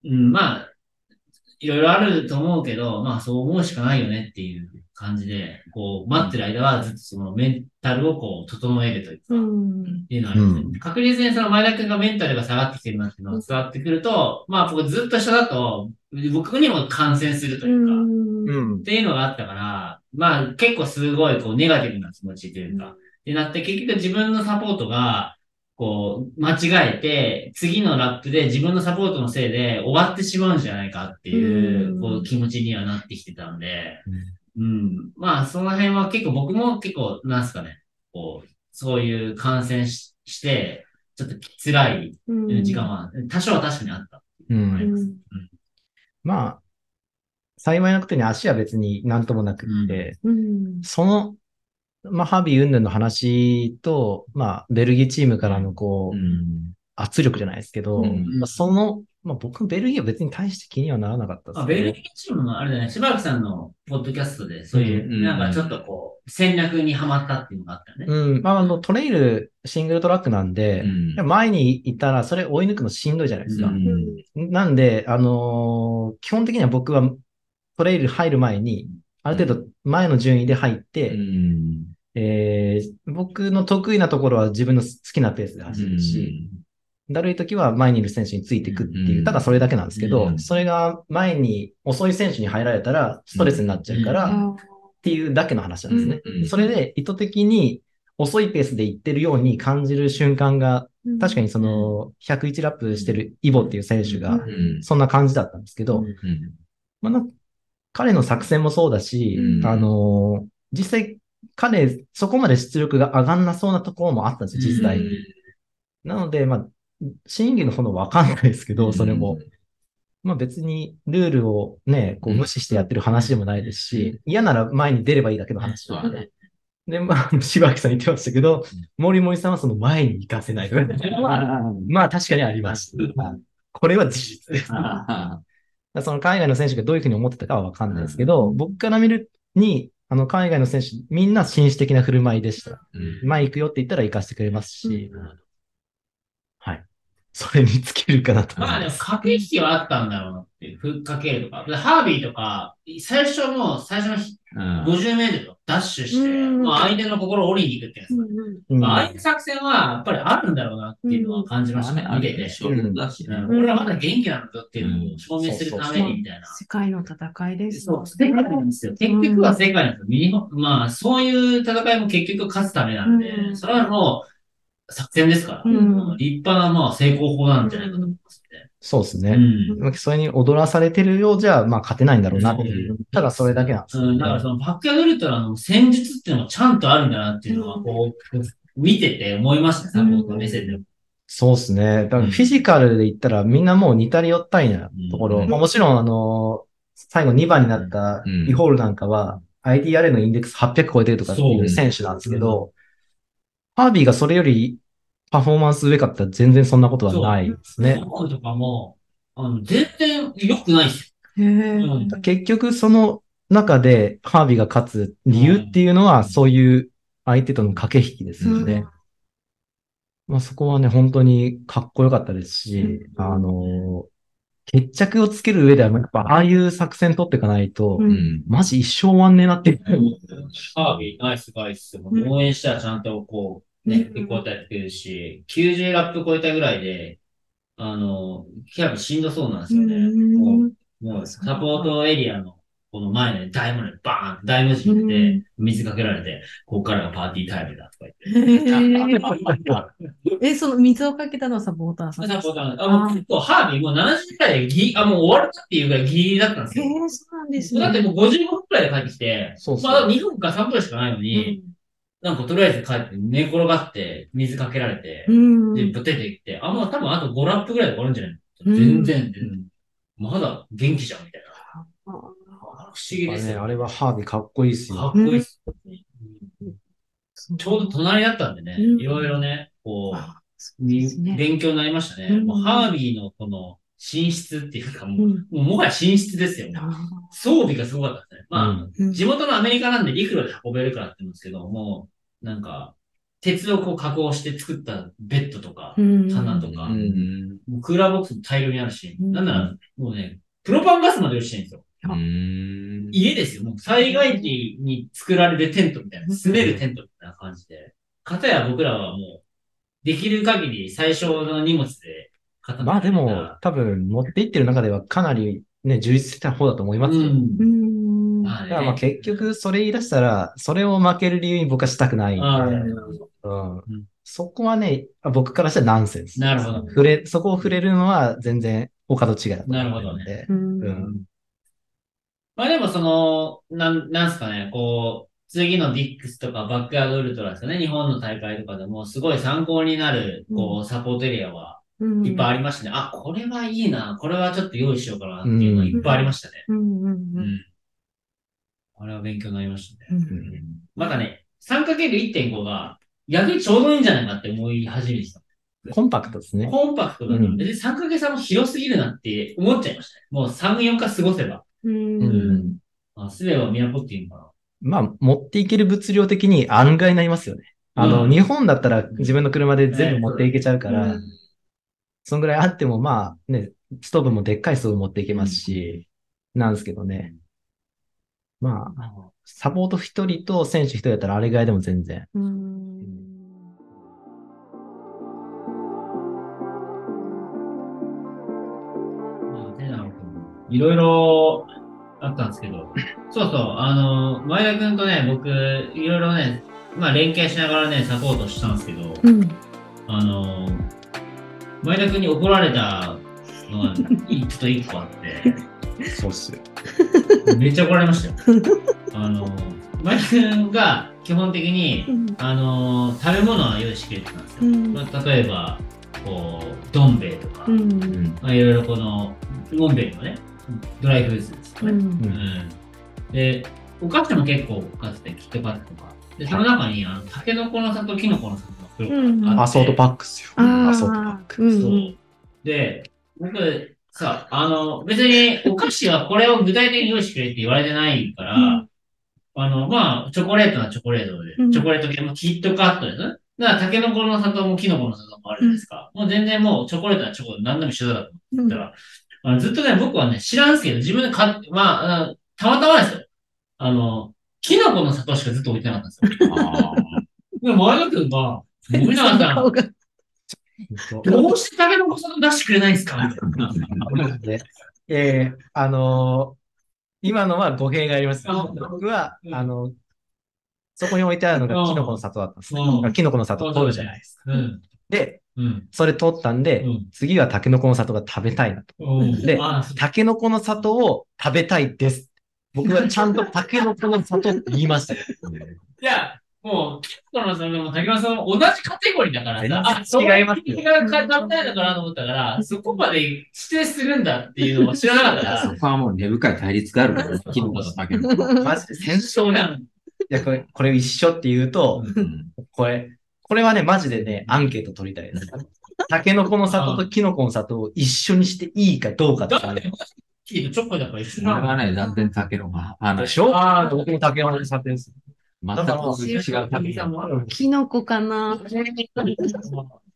うん、まあ、いろいろあると思うけど、まあ、そう思うしかないよねっていう感じで、こう、待ってる間はずっとそのメンタルをこう、整えるというか、うんっていうのはありますね。う確実にその前田君がメンタルが下がってきてるなっていうのが伝わってくると、まあ僕ずっと一緒だと、僕にも感染するというか、うんうんっ。ていうのがあったから、まあ結構すごいこうネガティブな気持ちというか、ってなって結局自分のサポートが、こう、間違えて、次のラップで自分のサポートのせいで終わってしまうんじゃないかっていう、うんこう気持ちにはなってきてたんで、うん。まあその辺は結構僕も結構、なんすかね、こう、そういう感染しして、ちょっと辛いうん時間は、多少は確かにあった。うん。うんまあ、幸いなことに足は別になんともなくって、うんその、まあ、ハビー云々の話と、まあ、ベルギーチームからのこう、うん。圧力じゃないですけど、うん。まあ、その、まあ、僕、ベルギーは別に大して気にはならなかったですあ、けどベルギーチームのあれだね、しばらくさんのポッドキャストで、そういう、うんなんかちょっとこう、戦略にはまったっていうのがあったよね。うん、まあ、あの、トレイル、シングルトラックなんで、うん。前にいたら、それ追い抜くのしんどいじゃないですか。うん。なんで、あのー基本的には僕はトレイル入る前に、ある程度前の順位で入って、うんえー僕の得意なところは自分の好きなペースで走るし、だるい時は前にいる選手についていくっていうう、ん。ただそれだけなんですけど、うん。それが前に遅い選手に入られたらストレスになっちゃうから、うん。っあていうだけの話なんですね。うんそれで意図的に遅いペースで行ってるように感じる瞬間が、ー確かにその101ラップしてるイボっていう選手がそんな感じだったんですけど、まあな、彼の作戦もそうだし、うん。あのー実際彼、そこまで出力が上がんなそうなところもあったんですよ、実際。うんなので、まあ、審議の方のわかんないですけど、それも。うんまあ別にルールをね、こう無視してやってる話でもないですし、嫌なら前に出ればいいだけの話そうだね。で、まあ、柴木さん言ってましたけど、森森さんはその前に行かせない。まあ確かにあります。これは事実です。その海外の選手がどういうふうに思ってたかはわかんないですけど、僕から見るに、あの海外の選手、みんな紳士的な振る舞いでした。うん前行くよって言ったら行かせてくれますし、うんはい。それに尽きるかなと思いまあでも。駆け引きはあったんだろうなっていう、ふっかけるとか。でハービーとか、最初もう最初のうん50メートルダッシュして、うんまあ相手の心を折りに行くってやつ。うんうんうんまあ、ああいう作戦はやっぱりあるんだろうなっていうのは感じましたね。あれ見てて。勝負だしね。うん俺はまだ元気なんだっていうのを証明するためにみたいな。世界の戦いです。そう、世界なんですよ。結局は世界なんですよ。日本まあ、そういう戦いも結局勝つためなんで、うんそれはもう作戦ですから、うん立派なまあ成功法なんじゃないかと思いますそうですね。ね。それに踊らされてるようじゃ、まあ勝てないんだろうなっていう。ただそれだけなんですようん。だからそのバックヤードウルトラの戦術っていうのもちゃんとあるんだなっていうのは、こう、見てて思いましたね、サポー目線でも。そうですね。だからフィジカルで言ったらみんなもう似たり寄ったりなところ。うんまあもちろんあの、最後2番になったうんイホールなんかは IDRA のインデックス800超えてるとかっていう選手なんですけど、ハービーがそれよりパフォーマンス上かったら全然そんなことはないですね。フォークとかも、あの、全然良くないですへえよ。うん結局その中でハービーが勝つ理由っていうのはそういう相手との駆け引きですよね。まあそこはね、本当にかっこよかったですし、うんあの、決着をつける上では、やっぱああいう作戦取っていかないと、ううんん。マジ一生終わんねえなっていう。ハービー、ナイスガイス。うん応援したらちゃんとこう、ね、うん結構やってるし、90ラップ超えたぐらいで、あの、キャブしんどそうなんですよね。もうもう、サポートエリアの、この前で大文字バーン大文字言って、水かけられて、ここからがパーティータイムだとか言って。え、その水をかけたのはサポーターさんサポーターあ、もう結構ハービーもう70歳でギリ、あ、もう終わるかっていうぐらいギリギリだったんですへよ。え、そうなんですね。だってもう55分くらいで帰ってきて、そうそうまあ2分か3分しかないのに、なんかとりあえず帰って寝転がって水かけられてう、ん。で、出てきて、あ、もう多分あと5ラップぐらいで終わるんじゃないうん全然、全然まだ元気じゃんみたいな。あ不思議ですね、よ。あれはハービーかっこいいっすよ。かっこいいっす。ちょうど隣だったんでね、うんいろいろね、こう。勉強になりましたね。うんもうハービーのこの寝室っていうかもう、うんもはや寝室ですよ。あ装備がすごかったですね。まあ、地元のアメリカなんで陸路で運べるからって言うんですけど、もう、なんか、鉄をこう加工して作ったベッドとか、うん棚とか、うん。もうクーラーボックスも大量にあるし、うんなんなら、もうね、プロパンガスまで用意してるんですよ。うん。家ですよ。もう災害時に作られるテントみたいな、住めるテントみたいな感じで。かたや僕らはもう、できる限り最小の荷物で片まあでも、多分持っていってる中ではかなりね、充実した方だと思いますよ。うんう。ん。まあだからまあね。結局それ言い出したら、それを負ける理由に僕はしたくないんで、あうんうんそこはね、僕からしたらナンセンス。なるほど。触れ、そこを触れるのは全然他と違いだと思うなるほどので。うんうんまあでもその、なん、なんすかね、こう、次のディックスとかバックヤードウルトラですよね。日本の大会とかでもすごい参考になる、こう、サポートエリアはうんいっぱいありましたね。あ、これはいいな。これはちょっと用意しようかなっていうのがいっぱいありましたね。うんうん。あれは勉強になりましたね。またね、3×1.5 が逆にちょうどいいんじゃないかって思い始めてた。コンパクトですね。コンパクトだと、うん別に 3×3 も広すぎるなって思っちゃいましたね。もう3、4か過ごせば。うんうんあ、すべは都っていうのかまあ、持っていける物量的に案外になりますよね。あの、うん日本だったら自分の車で全部持っていけちゃうから、うんそんぐらいあっても、まあね、ストーブもでっかいストーブ持っていけますし、なんですけどね。まあ、な。サポート一人と選手一人だったらあれぐらいでも全然。いろいろあったんですけど、そうそう、あの、前田くんとね、僕、いろいろね、まあ連携しながらね、サポートしたんですけど、うん。あの、前田くんに怒られたのが、いちょっと一個あって、そうっすよ。めっちゃ怒られましたよ。あの、前田くんが基本的に、あの、食べ物は用意してくれてたんですよ。うんまあ例えば、こう、どん兵衛とか、うん。まあ、いろいろこの、どん兵衛のね、ドライフーズですとかね。うん。うんで、お菓子も結構買ってて、キットカットとか。で、その中に、あの、タケノコの里、キノコの里の袋うんがあってアソートパックっすよ。あアソートパッあ、ク。うん。そう。で、僕、さ、あの、別にお菓子はこれを具体的に用意してくれって言われてないから、うんあの、まあ、チョコレートなチョコレートで、うんチョコレート系もキットカットですね。だから、タケノコの里もキノコの里もあるじゃないですか。もう全然もうチョコレートなチョコで何でも一緒だと思ったら、あのずっとね、僕はね、知らんすけど、自分で買って、まあ、たまたまですよ。あの、キノコの里しかずっと置いてなかったんですよ。あでも前田君が、森永さん、どうしてタケノコさん出してくれないんですか？えーあのー今のは語弊があります。あ僕は、うんあの、そこに置いてあるのがうんキノコの里だったんですね。キノコの里取るじゃないですか。うん。で、うん。それ取ったんで、うん次はタケノコの里が食べたいなと。うんでタケノコの里を食べたいです。僕はちゃんとタケノコの里って言いましたよ。いや、もう、キノコのさんも竹山さんも同じカテゴリーだからさ、全然違いますよそこが食べたいのかなと思ったから、そこまで指定するんだっていうのを知らなかったか そこはもう根深い対立があるから、キノコとタケノコ。マジで戦争ら。だ。いや、これ、これ一緒って言うと、うんこれ、これはね、マジでね、アンケート取りたいです。タケノコの里とキノコの里を一緒にしていいかどうかっていうねチョコだから一緒なのはね、断然タケノコ派。あので、しょ？あー僕もタケノコの里です？全く違うタケノコ。キノコかな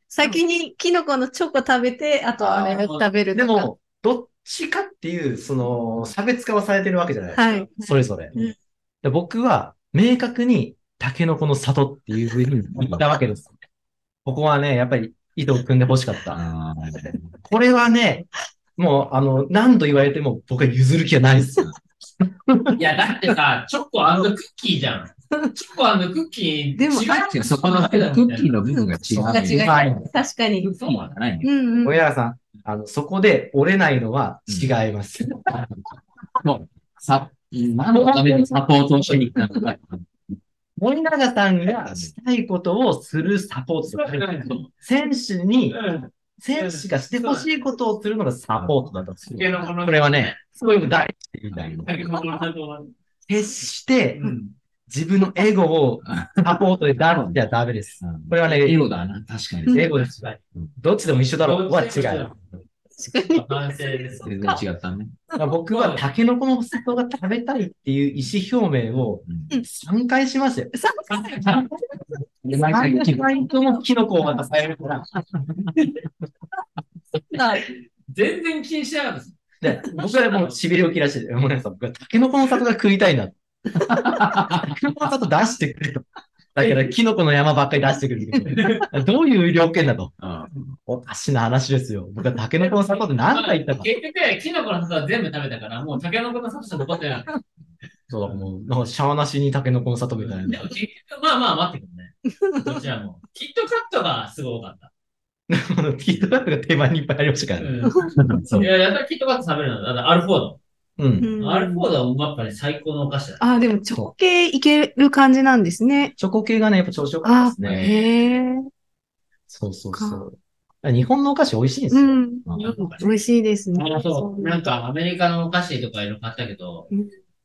先にキノコのチョコ食べて、あとあれ食べるとか。でも、どっちかっていう、その、差別化はされてるわけじゃないですか。はい。それぞれ。うんで僕は、明確に、タケノコの里っていうふうに言ったわけです。ここはね、やっぱり、意図を組んで欲しかった。これはね、もう、あの、何度言われても僕は譲る気はないです。いや、だってさ、チョコクッキーじゃん。チョコクッキー、でも違違うそこのクッキーの部分が違う。が違うはい確かに。そうはないね。うんうさん、あの、そこで折れないのは違います。さ、何のためにサポートをしに行ったのか。森永さんがしたいことをするサポート。選手に、選手がしてほしいことをするのがサポートだと。これはね、そういうの大事って言いたいの。タケノコの里は決してうん自分のエゴをサポートで出してはダメです。これはね、エゴだな、確かに。エゴです。どっちでも一緒だろうは違う。反省です。全然違ったね。僕はタケノコの里が食べたいっていう意思表明をうん3回しましたよ。で毎回3回ともキノコを渡されるから。全然気にしなかったです。で、僕はもう痺れを切らして僕はタケノコの里が食いたいな。タケノコの里出してくれと。だから、キノコの山ばっかり出してくるけど。どういう条件だと。うんおかしな話ですよ。僕はタケノコの里って何回言ったか。結局、キノコの里は全部食べたから、もうタケノコの里しか残ってない。そうだ、もう、なんかシャアなしにタケノコの里みたいな。でも結局、まあまあ待ってくるね。どちらも。キットカットがすごかった。キットカットが手前にいっぱいありましたからね。うん。いや、やったらキットカット食べるのだ。アルフォード。うん。うんアルフォードはやっぱり最高のお菓子だ。あ、でもチョコ系いける感じなんですね。チョコ系がね、やっぱ調子よかったあです、ね。へえ。そうそうそう。日本のお菓子美味しいんですよ。うん。美味しいですね。あそう。なんかアメリカのお菓子とかいろいろ買ったけど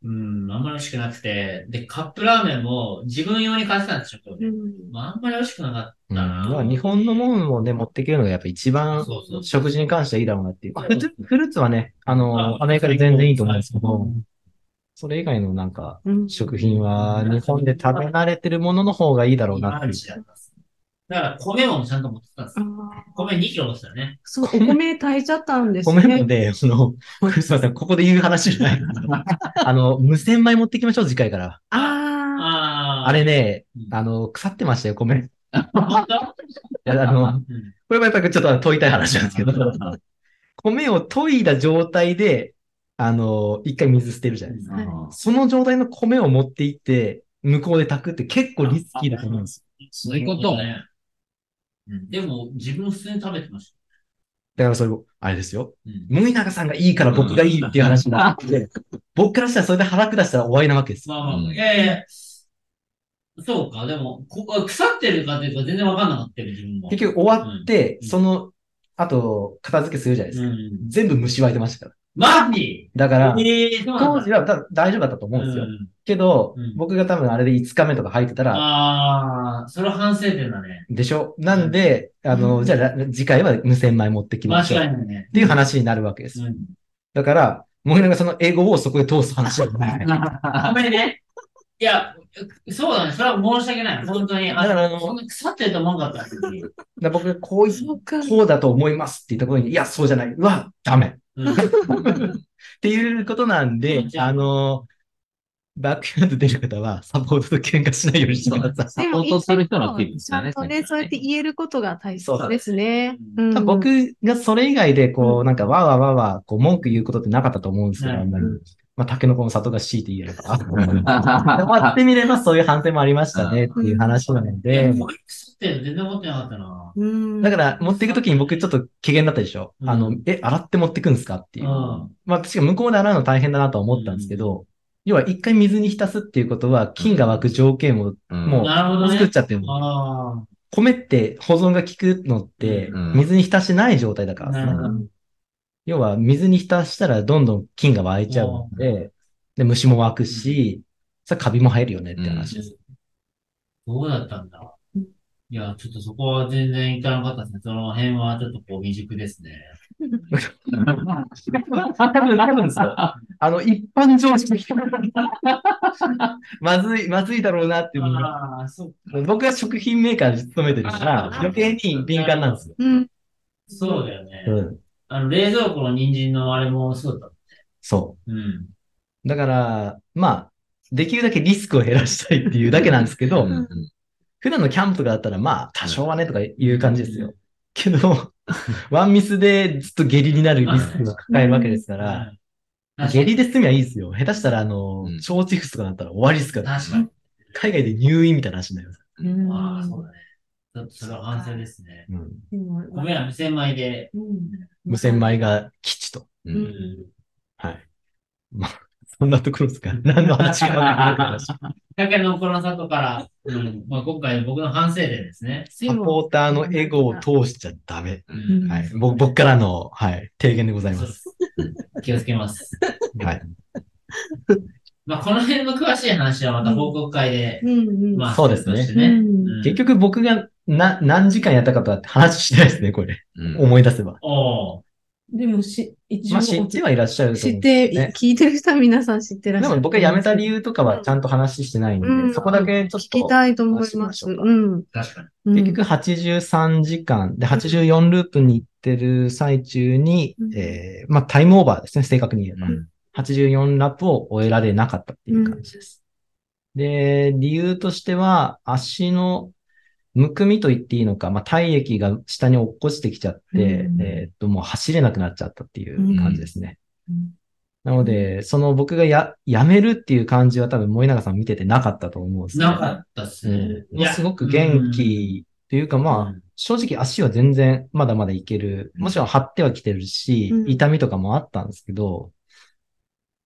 うん、うん、あんまり美味しくなくて、で、カップラーメンも自分用に買ってたんですよ、うん。まあ、あんまり美味しくなかっうん。たな。まあ日本のものをね、持っていけるのがやっぱ一番そうそう食事に関してはいいだろうなっていう。フルーツフルーツはね、ああの、アメリカで全然いいと思うんですけど、それ以外のなんか、うん。食品は日本で食べ慣れてるものの方がいいだろうなっていう。だから米もちゃんと持ってたんですあよ。ー米2キロ持ってたね。そう、お米炊いちゃったんです ごめんのね。で、その、すいません、ここで言う話じゃない。あの、無洗米持ってきましょう、次回から。ああー。あれねうん、あの、腐ってましたよ、米。本当？いや、あの、うんこれもやっぱりちょっと問いたい話なんですけど、米を研いだ状態で、あの、一回水捨てるじゃないですか。その状態の米を持っていって、向こうで炊くって結構リスキーだと思うんですよ。そういうことね。うんでも、自分普通に食べてましだからそれ、あれですよ。た。うん森永さんがいいから僕がいいっていう話になって、僕からしたらそれで腹下したら終わりなわけですよ。まあまあ、うんいやいや、そうか、でも、ここ腐ってるかというか全然わかんなかったよ、自分も。結局終わって、うんその、あと、片付けするじゃないですか。うん。全部虫湧いてましたから。マジ？だから、ええそうなんだ当時はだ大丈夫だったと思うんですよ。んけど、うん僕が多分あれで5日目とか入ってたら、ああ、それは反省点だね。でしょ？なんで、あの、うんじゃあら、次回は無洗米持ってきましょう。っ間違いないね。ていう話になるわけです。うん。だから、森永さんの英語をそこで通す話はない。ごめんね。いや、そうだね。それは申し訳ない。本当に。あだからあのそんな腐ってると思わなかった僕がこういそうか。こうだと思いますって言ったことに、いや、そうじゃない。うわ、ダメ。っていうことなん。で、あの、バックヤード出る方は、サポートと喧嘩しないようにしてください。サポートする人のティップですよね。ちゃん。とね、そうやって言えることが大切ですね。僕がそれ以外で、こう、なん。か、わわわわ、こう、文句言うことってなかったと思うん。ですよ、うん。あん。まり。まあ、タケノコの里が強いて言えれば。終わってみれば、そういう反省もありましたね、っていう話なの、で、ってるの全然持ってなかったな。うんだから、持っていくときに僕ちょっと機嫌だったでしょ？うんあの、え、洗って持ってくんですかっていう。うんまあ、確か向こうで洗うの大変だなとは思ったんですけど、要は一回水に浸すっていうことは、菌が湧く条件をもうなるほどね。作っちゃってる。あ米って保存が効くのってうん、水に浸してない状態だかあ、らさなるほど。要は水に浸したらどんどん菌が湧いちゃうので、で、虫も湧くし、さ、カビも生えるよねって話です。そうだったんだうん。いや、ちょっとそこは全然いかなかったですね。その辺はちょっとこう未熟ですね。多分、多分さ、あの、一般常識。まずい、まずいだろうなっていう僕が食品メーカーで勤めてるから、余計に敏感なんですよ。うん。そうだよね。うん。あの、冷蔵庫の人参のあれもそうだっそた。うん。う。だから、まあ、できるだけリスクを減らしたいっていうだけなんですけど、うん普段のキャンプがあったら、まあ、多少はねとかいう感じですよ。けど、ワンミスでずっと下痢になるリスクが抱えるわけですから。下痢で済みはいいですよ。下手したら、あの、うん腸チフスとかなったら終わりですから。確かに。海外で入院みたいな話になります。うんああ、そうだね。ちょっとそれは反省ですね。うん。でも米は無洗米で。うん無洗米が基地と。ううんん。はい。まあ、そんなところですか？何の話がわかんない話だけど、この里から、うんまあ、今回僕の反省点ですね。サポーターのエゴを通しちゃダメ。うんはい。僕僕からの、はい、提言でございます。気をつけます。はい。まあ、この辺の詳しい話はまた報告会で。まあ、そうですね結局僕がな何時間やったかとは話してないですね、これ。うん思い出せば。おーでもし、一応、まあ知ってはいらっしゃると思う。知って、ね聞いてる人は皆さん知ってらっしゃる。でも僕が辞めた理由とかはちゃんと話してないんで、うんそこだけちょっ聞きと。たいと思いま。ますうん。確かに。うん結局83時間で84ループに行ってる最中に、うんえーまあタイムオーバーですね、正確に言えば。うん84ラップを終えられなかったっていう感じです。で、理由としては、足のむくみと言っていいのか、まあ、体液が下に落っこちてきちゃって、うん。えーっと、もう走れなくなっちゃったっていう感じですね。うん。なので、その僕がや、やめるっていう感じは多分森永さん見ててなかったと思うんですね。なかったっすね。うん。すごく元気というか、まあ、うん。正直足は全然まだまだいける。もちろん張ってはきてるし、うん。痛みとかもあったんですけど、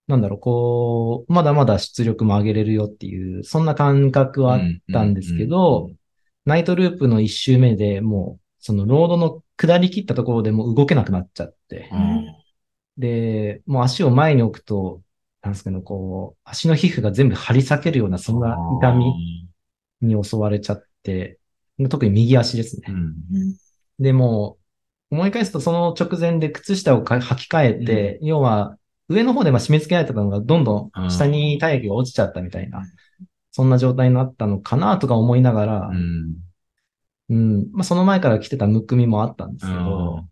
なんだろう、こう、まだまだ出力も上げれるよっていう、そんな感覚はあったんですけど、ナイトループの一周目でもう、そのロードの下り切ったところでもう動けなくなっちゃって、で、もう足を前に置くと、なんですかね、こう、足の皮膚が全部張り裂けるような、そんな痛みに襲われちゃって、特に右足ですね。うん。でも、思い返すとその直前で靴下をか履き替えて、要は上の方でまあ締め付けられてたのがどんどん下に体液が落ちちゃったみたいな、そんな状態になったのかなとか思いながら、うん。うん、まあその前から来てたむくみもあったんですけうどん、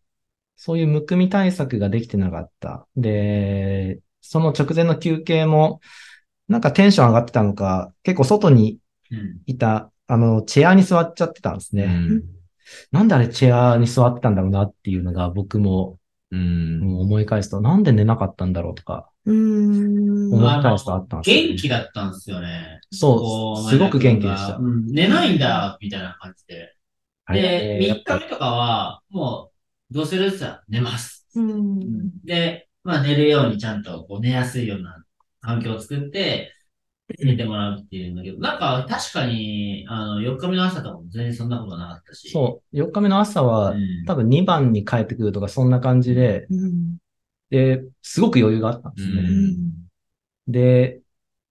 そういうむくみ対策ができてなかった。で、その直前の休憩も、なんかテンション上がってたのか、結構外にうん。いた、あの、チェアに座っちゃってたんですね。うん。なんであれチェアに座ってたんだろうなっていうのが僕もうん。うん思い返すと、なんで寝なかったんだろうとか、うーん。思い返すとあったんですよね元気だったんですよね。そう、すごく元気でした。うん寝ないんだ、みたいな感じで。はいで、3えーやっぱ日目とかは、もう、どうするって言ったら寝ます。うん。で、まあ寝るようにちゃんとこう寝やすいような環境を作って、寝てもらうっていうんだけど、なんか確かに、あの、4日目の朝とかも全然そんなことなかったし。そう、4日目の朝は、うん多分2番に帰ってくるとか、そんな感じで、うん。で、すごく余裕があったんですね。うんで、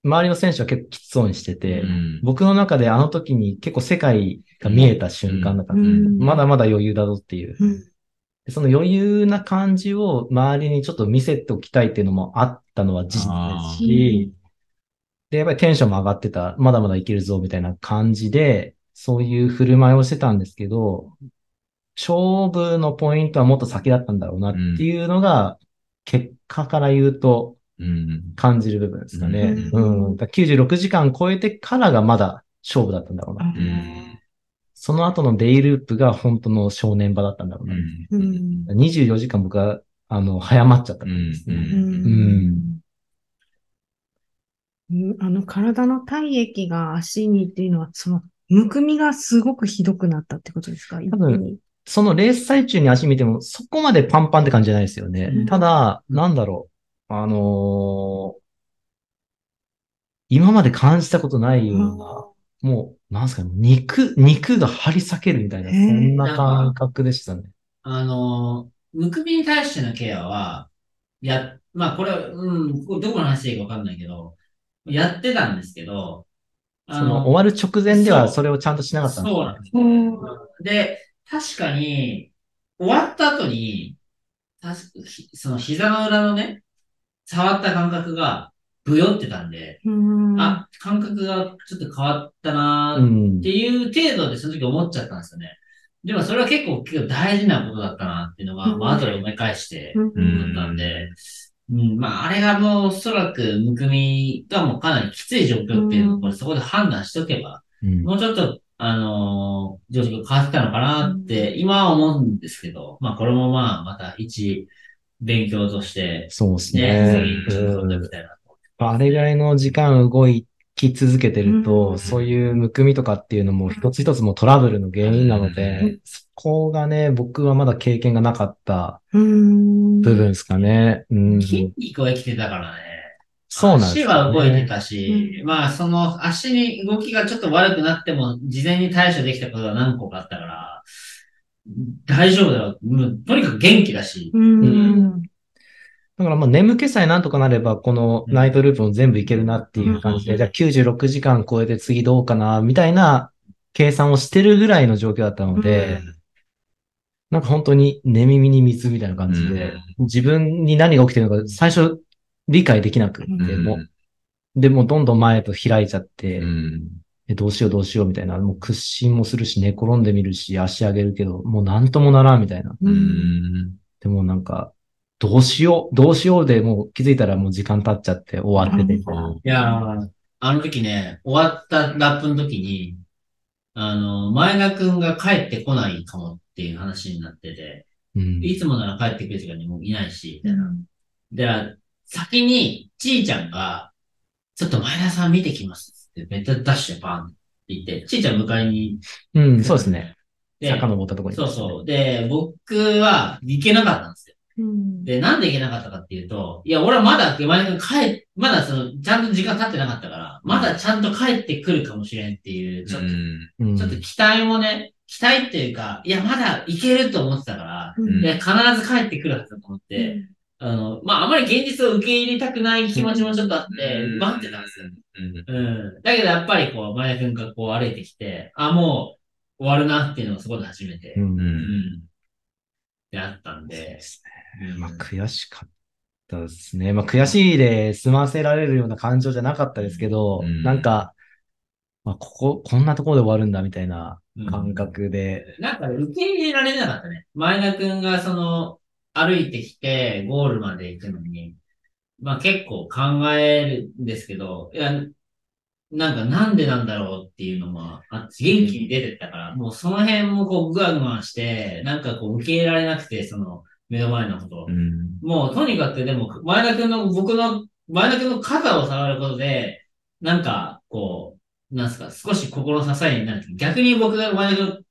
周りの選手は結構きつそうにしてて、うん僕の中であの時に結構世界が見えた瞬間だったんです、うんまだまだ余裕だぞっていう。うん。でその余裕な感じを周りにちょっと見せておきたいっていうのもあったのは事実ですし、で、やっぱりテンションも上がってた、まだまだいけるぞみたいな感じで、そういう振る舞いをしてたんですけど、勝負のポイントはもっと先だったんだろうなっていうのが、結果から言うと、うん。感じる部分ですかね。ううんん。だから96時間超えてからがまだ勝負だったんだろうな。んその後のデイループが本当の正念場だったんだろうな。うん。うん。24時間僕は、あの、早まっちゃった感じですあの体の体液が足にっていうのは、その、むくみがすごくひどくなったってことですか？一気分に。そのレース最中に足見ても、そこまでパンパンって感じじゃないですよね。うんただ、なんだろう。あのー今まで感じたことないような、もう、なんすかね、肉、肉が張り裂けるみたいな、そんな感覚でしたね。あの、むくみに対してのケアは、や、まあこれは、うん、どこの話でいいかわかんないけど、やってたんですけど、あその、終わる直前ではそれをちゃんとしなかったんですそうなんですうんで、確かに、終わった後に、たその膝の裏のね、触った感覚が、ぶよってたんで、うん。あ、感覚がちょっと変わったなうーんって。いう程度でその時思っちゃったんですよね。でもそれは結構、結構大事なことだったなっていうのが、うん。まあ後で思い返して思ったんで、うん、まああれがもうおそらくむくみがもうかなりきつい状況っていうのをこれそこで判断しとけば、うん。もうちょっと、あのー状況が変わってたのかなって、今は思うんですけど、まあこれもまあまた一勉強として、そうですね。あれぐらいの時間動き続けてるうと、んそういうむくみとかっていうのも一つ一つもトラブルの原因なのうで、そこがね、僕はまだ経験がなかったうん部分ですかね。うん。筋肉は生きてたからね。そうなんです足よは動いてね。たし、まあその足に動きがちょっと悪くなっても、事前に対処できたことが何個かあったから、大丈夫だろう。もうとにかく元気だし、うん。だからまあ眠気さえなんとかなれば、このナイトループも全部いけるなっていう感じで、うんじゃあ96時間超えて次どうかな、みたいな計算をしてるぐらいの状況だったので、なんか本当に寝耳に水みたいな感じで、自分に何が起きてるのか最初理解できなくて、うん。もう。でもうどんどん前と開いちゃって、うどうしようどうしようみたいな、もう屈伸もするし寝転んでみるし足上げるけど、もうなんともならんみたいな。でもなんか、どうしよう、どうしようでもう気づいたらもう時間経っちゃって終わってて。みたいな。いやー、あの時ね、終わったラップの時に、あの、前田くんが帰ってこないかもっていう話になってて、うん。いつもなら帰ってくる時間にもういないし、みたいな。で、先に、ちーちゃんが、ちょっと前田さん見てきますって、めっちゃダッシュでバーンって言って、ちーちゃん迎えに、うん、そうですね。で、遡ったところに。そうそう。で、僕は行けなかったんですよ。うん。で、なんで行けなかったかっていうと、いや、俺はまだ、前田くん帰っ、まだその、ちゃんと時間経ってなかったから、まだちゃんと帰ってくるかもしれんっていう、ちょっと、うん。ちょっと期待もね、期待っていうか、いや、まだ行けると思ってたから、うんいや、必ず帰ってくるはずだと思って、あの、まあ、あまり現実を受け入れたくない気持ちもちょっとあって、待ってたんですよ。うん。だけどやっぱりこう、前田くんがこう歩いてきて、あ、もう終わるなっていうのをそこで初めて、う。うんん。であったんで、うんまあ、悔しかったですね。まあ、悔しいで済ませられるような感情じゃなかったですけど、うんなんか、まあ、ここ、こんなところで終わるんだみたいなうん感覚で、なんか受け入れられなかったね。前田くんがその、歩いてきて、ゴールまで行くのに、まあ結構考えるんですけど、いや、なんかなんでなんだろうっていうのもあって、元気に出てったから、もうその辺もこうグワグワして、なんかこう受け入れられなくて、その目の前のことを。うん。もうとにかくでも、前田くんの、僕の、前田くんの肩を触ることで、なんか、こう、なんすか、少し心の支えになる。逆に僕が前田くん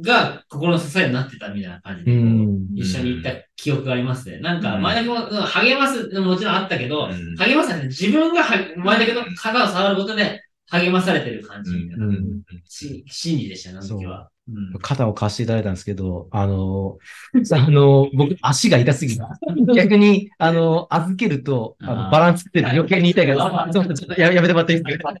が心の支えになってたみたいな感じうで、一緒に行った記憶がありますね。なんか、うん。前田くんもうん励ますのももちろんあったけど、うん。励まされて、自分がは前田くんの肩を触ることで励まされてる感じみ心理でしたね、あの時は。うん。肩を貸していただいたんですけど、あの、あの、僕、足が痛すぎた。逆に、あの、預けると、あのバランスって余計に痛いから、ちょっとややめてもらっていいですか？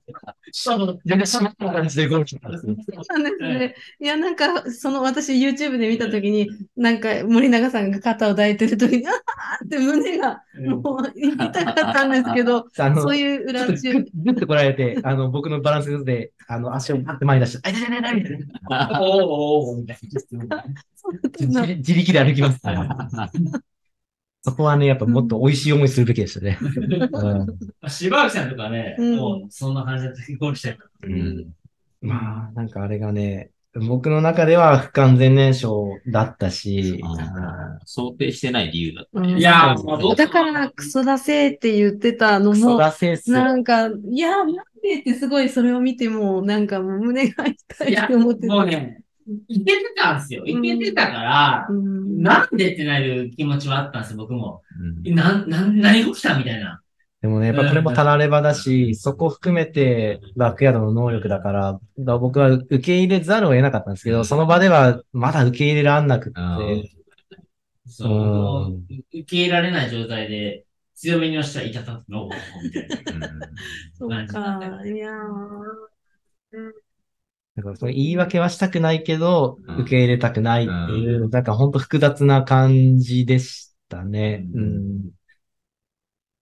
全然しまった感じでゴールしたんですね。そうですね。いや、なんか、その私 YouTube で見たときに、なんか森永さんが肩を抱いてるときに、あーって胸がもう痛かったんですけど、そういう裏ちょっと来られて、あの、僕のバランスで、あの、足をパッて前に出して、あ、痛い痛い痛い痛いみたいな おーおーおーみたいな。自 自力で歩きます。そこはね、やっぱもっと美味しい思いするべきでしたね。うん柴脇さんとかね、うんもうそんな感じだったゴールしたよ。うん。まあ、なんかあれがね、僕の中では不完全燃焼だったし、想定してない理由だったうんね。いやだから、クソだせーって言ってたのクソも、だせっす。なんか、いや、なんでってすごいそれを見ても、なんかもう胸が痛いって思ってた。もうね、いけてたんですよ。いけてたから、うんなんでってなる気持ちはあったんですよ、僕も。うんなん、なん、何が起きたみたいな。でもね、やっぱこれもたらればだし、そこ含めてバックヤードの能力だから、だから僕は受け入れざるを得なかったんですけど、その場ではまだ受け入れらんなくって、そう、うん受け入れられない状態で、強めに押したら痛たくの、みたいな。そっか、いやだからその言い訳はしたくないけど、うん。受け入れたくないっていう、なんか本当複雑な感じでしたね。ううんん。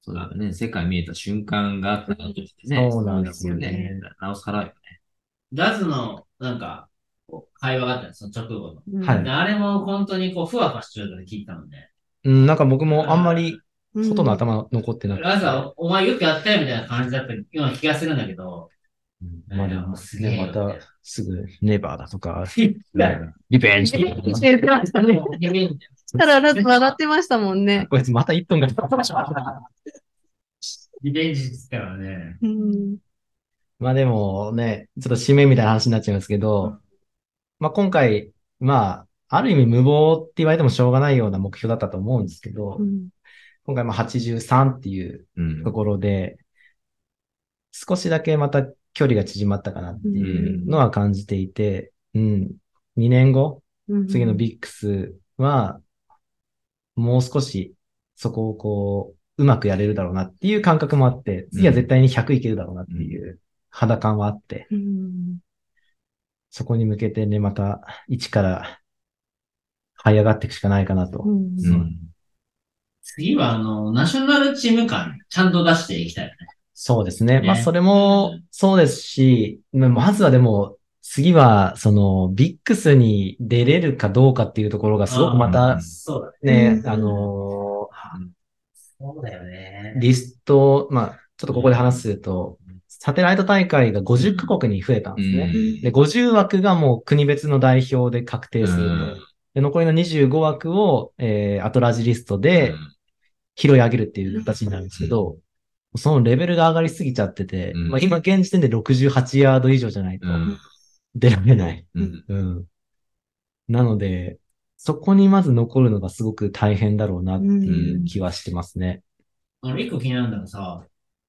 そうだね。世界見えた瞬間があったとしてね。そうなんですよねなおさらよね。ダズの、なんか、会話があったんですよ、その直後の。ーはいであれも本当にこう、ふわふわした状態で聞いたので、うん、なんか僕もあんまりうん外の頭残ってなくて。ラズは、お前よくやったよみたいな感じだったような気がするんだけど、うんまあでもすげえね、またすぐネバーだとか、リリベンジ言ってましたね。ただ、ラズ笑ってましたもんね。こいつまた1分が。ベンジですからね。うん。まあでもね、ちょっと締めみたいな話になっちゃいますけど、まあ今回、まあ、ある意味無謀って言われてもしょうがないような目標だったと思うんですけど、うん今回まあ83っていううんところで、少しだけまた距離が縮まったかなっていうのは感じていて、うん。2年後、うん次のビックスは、もう少しそこをこう、うまくやれるだろうなっていう感覚もあって、次は絶対に100いけるだろうなっていう肌感はあって、うん。そこに向けてね、また一から這い上がっていくしかないかなと。うん。うん。次は、あの、ナショナルチーム感、ちゃんと出していきたいよね。そうですね。ねまあ、それもそうですし、ままずはでも、次は、その、ビックスに出れるかどうかっていうところがすごくまうたんそうだね。ね、うんあのそうだよねー。リスト、まあ、ちょっとここで話すと、サテライト大会が50カ国に増えたんですね。で、50枠がもう国別の代表で確定すると。で、残りの25枠を、えー、アトラジリストで拾い上げるっていう形になるんですけど、そのレベルが上がりすぎちゃってて、うんまあ今現時点で68ヤード以上じゃないとうん出られない。うんうん。なので、そこにまず残るのがすごく大変だろうなっていう気はしてますね。あの、一個気になるのがさ、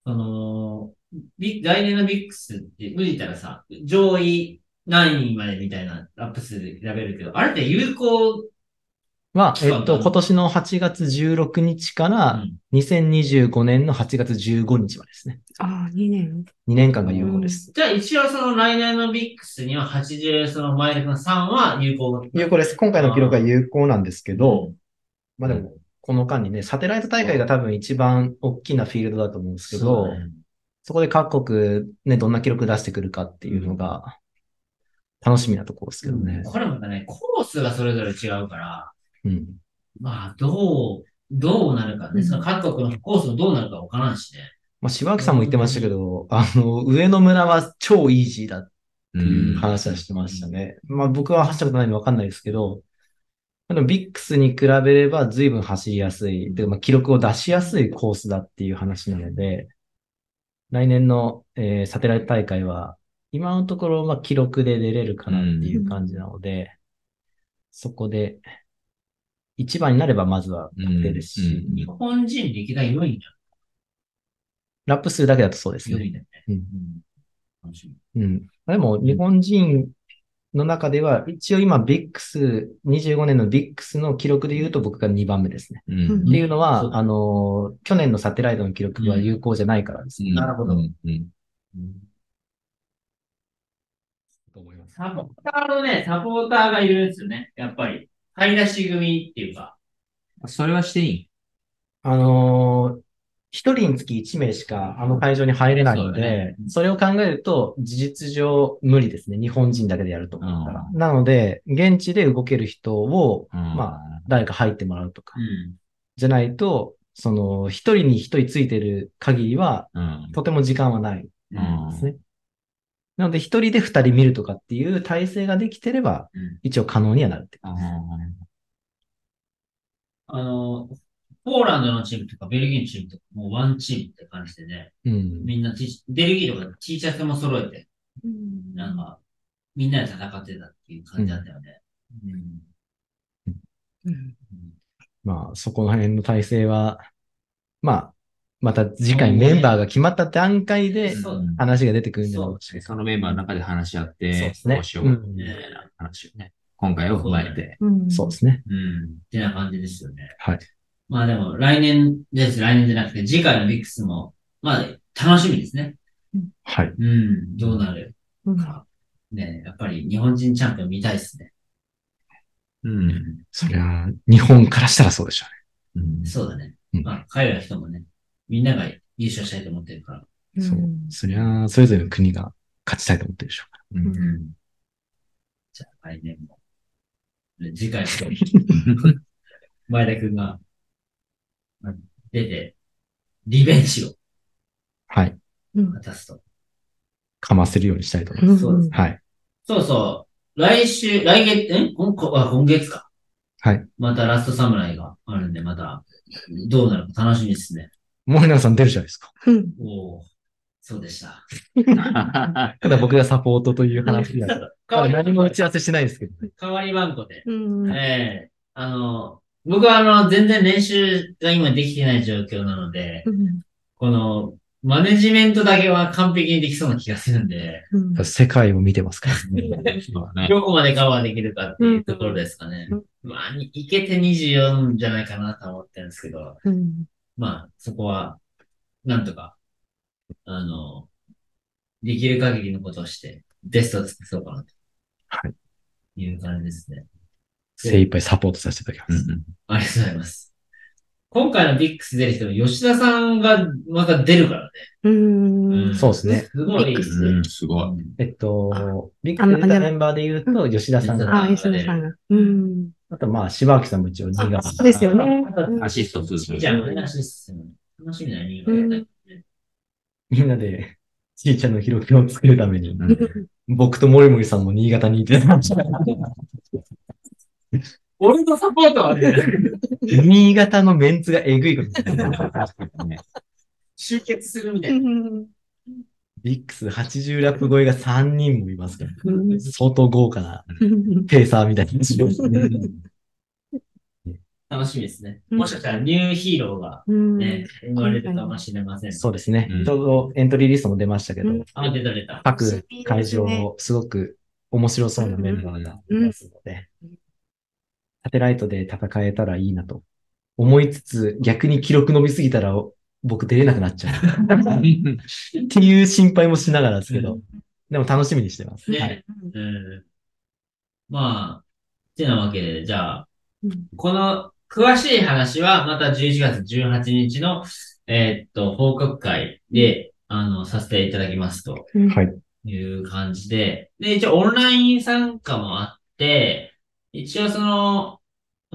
あのビ来年のビックスって、無理たらさ、上位何位までみたいなアップ数で選べるけど、あれって有効、まあ、そうえっと、今年の8月16日から2025年の8月15日までですね。ああ、2年。2年間が有効です。じゃあ一応その来年のビックスには80、その前の3は有効。有効です。今回の記録は有効なんですけど、うんまあでも、この間にね、サテライト大会が多分一番大きなフィールドだと思うんですけど、そねそこで各国ね、どんな記録出してくるかっていうのが、楽しみなところですけどね。これまたね、コースがそれぞれ違うから、うん。まあ、どう、どうなるかね。うんその各国のコースがどうなるかわからんしね。まあ、柴脇さんも言ってましたけど、あの、上の村は超イージーだっていう話はしてましたね。まあ僕は走ったことないんでわかんないですけど、でもビックスに比べれば随分走りやすい、でまあ、記録を出しやすいコースだっていう話なので、来年の、えーサテライト大会は、今のところ、まあ、記録で出れるかなっていう感じなので、そこで、一番になればまずは確定ですし、うん日本人歴代4位だ。ラップ数だけだとそうです4ね。位だよね。うんうん楽しみ。うん。でも、日本人の中では、一応今、ビックス、25年のビックスの記録で言うと僕が2番目ですね。うんっていうのは、だあの、去年のサテライトの記録は有効じゃないからですね。なるほどうん。サポーターのね、サポーターがいるんですよね。やっぱり。買い出し組っていうか。それはしていい？あのー一人につき1名しかあの会場に入れないのそうだで、それを考えると事実上無理ですね。日本人だけでやると思ったら。うなので、現地で動ける人を、まま誰か入ってもらうとかう。ん。じゃないと、その、一人に一人ついてる限りは、うん。とても時間はないうんですね。なので、一人で二人見るとかっていう体制ができてれば、うん一応可能にはなるって。ああの、ポーランドのチームとかベルギーのチームとか、もうワンチームって感じでね、うん。みんなベルギーとか T シャツも揃えて、うんなんか、みんなで戦ってたっていう感じだったよね。うんうんまあ、そこの辺の体制は、まあ、また次回メンバーが決まった段階でそう話が出てくるんじゃないでしょうか。そのメンバーの中で話し合っそうてで、すねしようかみたいな話をね、今回を踏まえて。うんそうですね。うん。ってな感じですよね。はい。まあでも、来年です。来年じゃなくて、次回のビックスも、まあ、楽しみですね。はい。うん。どうなるうんか。ねやっぱり日本人チャンピオン見たいですね。うん。そりゃ、日本からしたらそうでしょうんそうだね。うんまあ、海外の人もね、みんなが優勝したいと思ってるから。そう。そりゃ、それぞれの国が勝ちたいと思ってるでしょうかうんうん。じゃあ、来年も。ね次回も、前田くんが、まあ出て、リベンジをら。はい。うん果たすと。かませるようにしたいと思います。そうですはい。そうそう。来週、来月、え？今こあ今月か。はい。またラストサムライがあるんで、また、どうなるか楽しみですね。森永さん出るじゃないですか。うんおおそうでした。ただ僕がサポートという話が。代わり何も打ち合わせしてないですけど。代わり番号で。うんええあの、僕はあの、全然練習が今できてない状況なので、うんこの、マネジメントだけは完璧にできそうな気がするんで、うん世界を見てますから。そうだね。どこまでカバーできるかっていうところですかねうん。まあ、にいけて24じゃないかなと思ってるんですけど、うんまあ、そこは、なんとか、あの、できる限りのことをして、ベストを尽くそうかなと。はい。いう感じですね。精一杯サポートさせていただきます。ありがとうございます。今回のビックス出る人も吉田さんがまた出るからね。うんそうですねすごい。ビックスうん、すごい。えっと、ビッあのグデータメンバーで言うと、吉田さんうんが、あ、吉野さんが。うん。あとまあ、柴脇さんも一応2月。そうですよね。アシストする。じゃあ、お願いします。楽しみだね、新潟やったりねみんなで、ちいちゃんの広くを作るために、うん僕と森森さんも新潟にいて、俺のサポートはね、新潟のメンツがえぐいことになってるね集結するみたういな。んビックス80ラップ超えが3人もいますから、相当豪華な ペーサーみたいな。楽しみですね。うんもしかしたらニューヒーローがうんね、生まれるかもしれません。そうですね。うんちょうどエントリーリストも出ましたけど、うんあ、出た出た。各会場、すごく面白そうなメンバーがいますのでうん、サテライトで戦えたらいいなと思いつつ、逆に記録伸びすぎたら僕出れなくなっちゃう。っていう心配もしながらですけど、でも楽しみにしてます。ねはい。うん。まあ、てなわけで、じゃあ、うんこの詳しい話はまた11月18日の、えーっと、報告会で、あの、させていただきますとはい。いう感じで、で、一応オンライン参加もあって、一応その、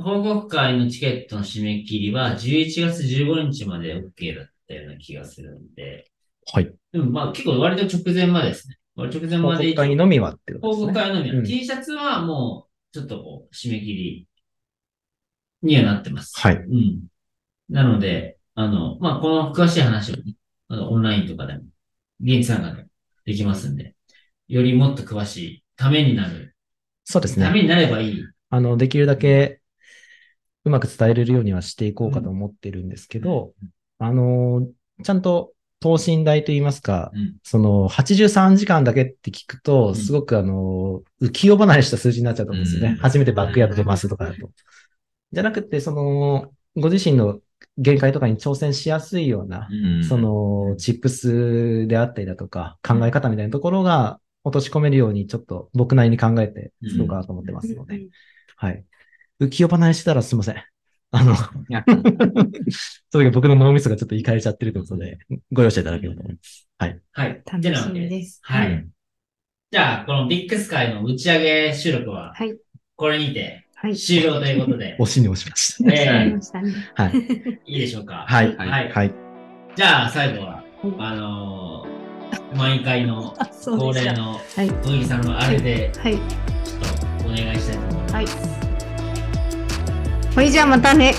報告会のチケットの締め切りは11月15日まで OK だったような気がするんで、はい。でもまあ結構割と直前までですね。割と直前報告まで一応会のみはってこと報ですね。告会のみ、うん T シャツはもう、ちょっとこう、締め切りにはなってます。はいうん。なので、あの、まあ、この詳しい話をね、あの、オンラインとかでも、現地参加でもできますんで、よりもっと詳しい、ためになる、そうですね。ためになればいい。あの、できるだけうまく伝えれるようにはしていこうかと思ってるんですけど、あの、ちゃんと等身大といいますか、うん。その83時間だけって聞くと、んすごくあの、浮世離れした数字になっちゃうと思うんですよね。うん初めてバックヤード出ますとかだと。じゃなくて、その、ご自身の限界とかに挑戦しやすいような、うんその、チップスであったりだとか、考え方みたいなところが落とし込めるように、ちょっと僕なりに考えて作ろうかなと思ってますので、はい。浮世離れしてたらすいません。あの、それが僕の脳みそがちょっといかれちゃってるということで、ご容赦いただければと思います。はい。はい。楽しみです。はい。うんじゃあ、このビックス会の打ち上げ収録は、はい。これにてはい。終了ということで、押しに押しました。えありましたね。はい。いいでしょうか？はい。はい。はい。じゃあ、最後は、あのー毎回の。恒例のはい。小木さんのあれで、はい。ちょっとお願いしたいと思います。はい。ほいじゃあまたね。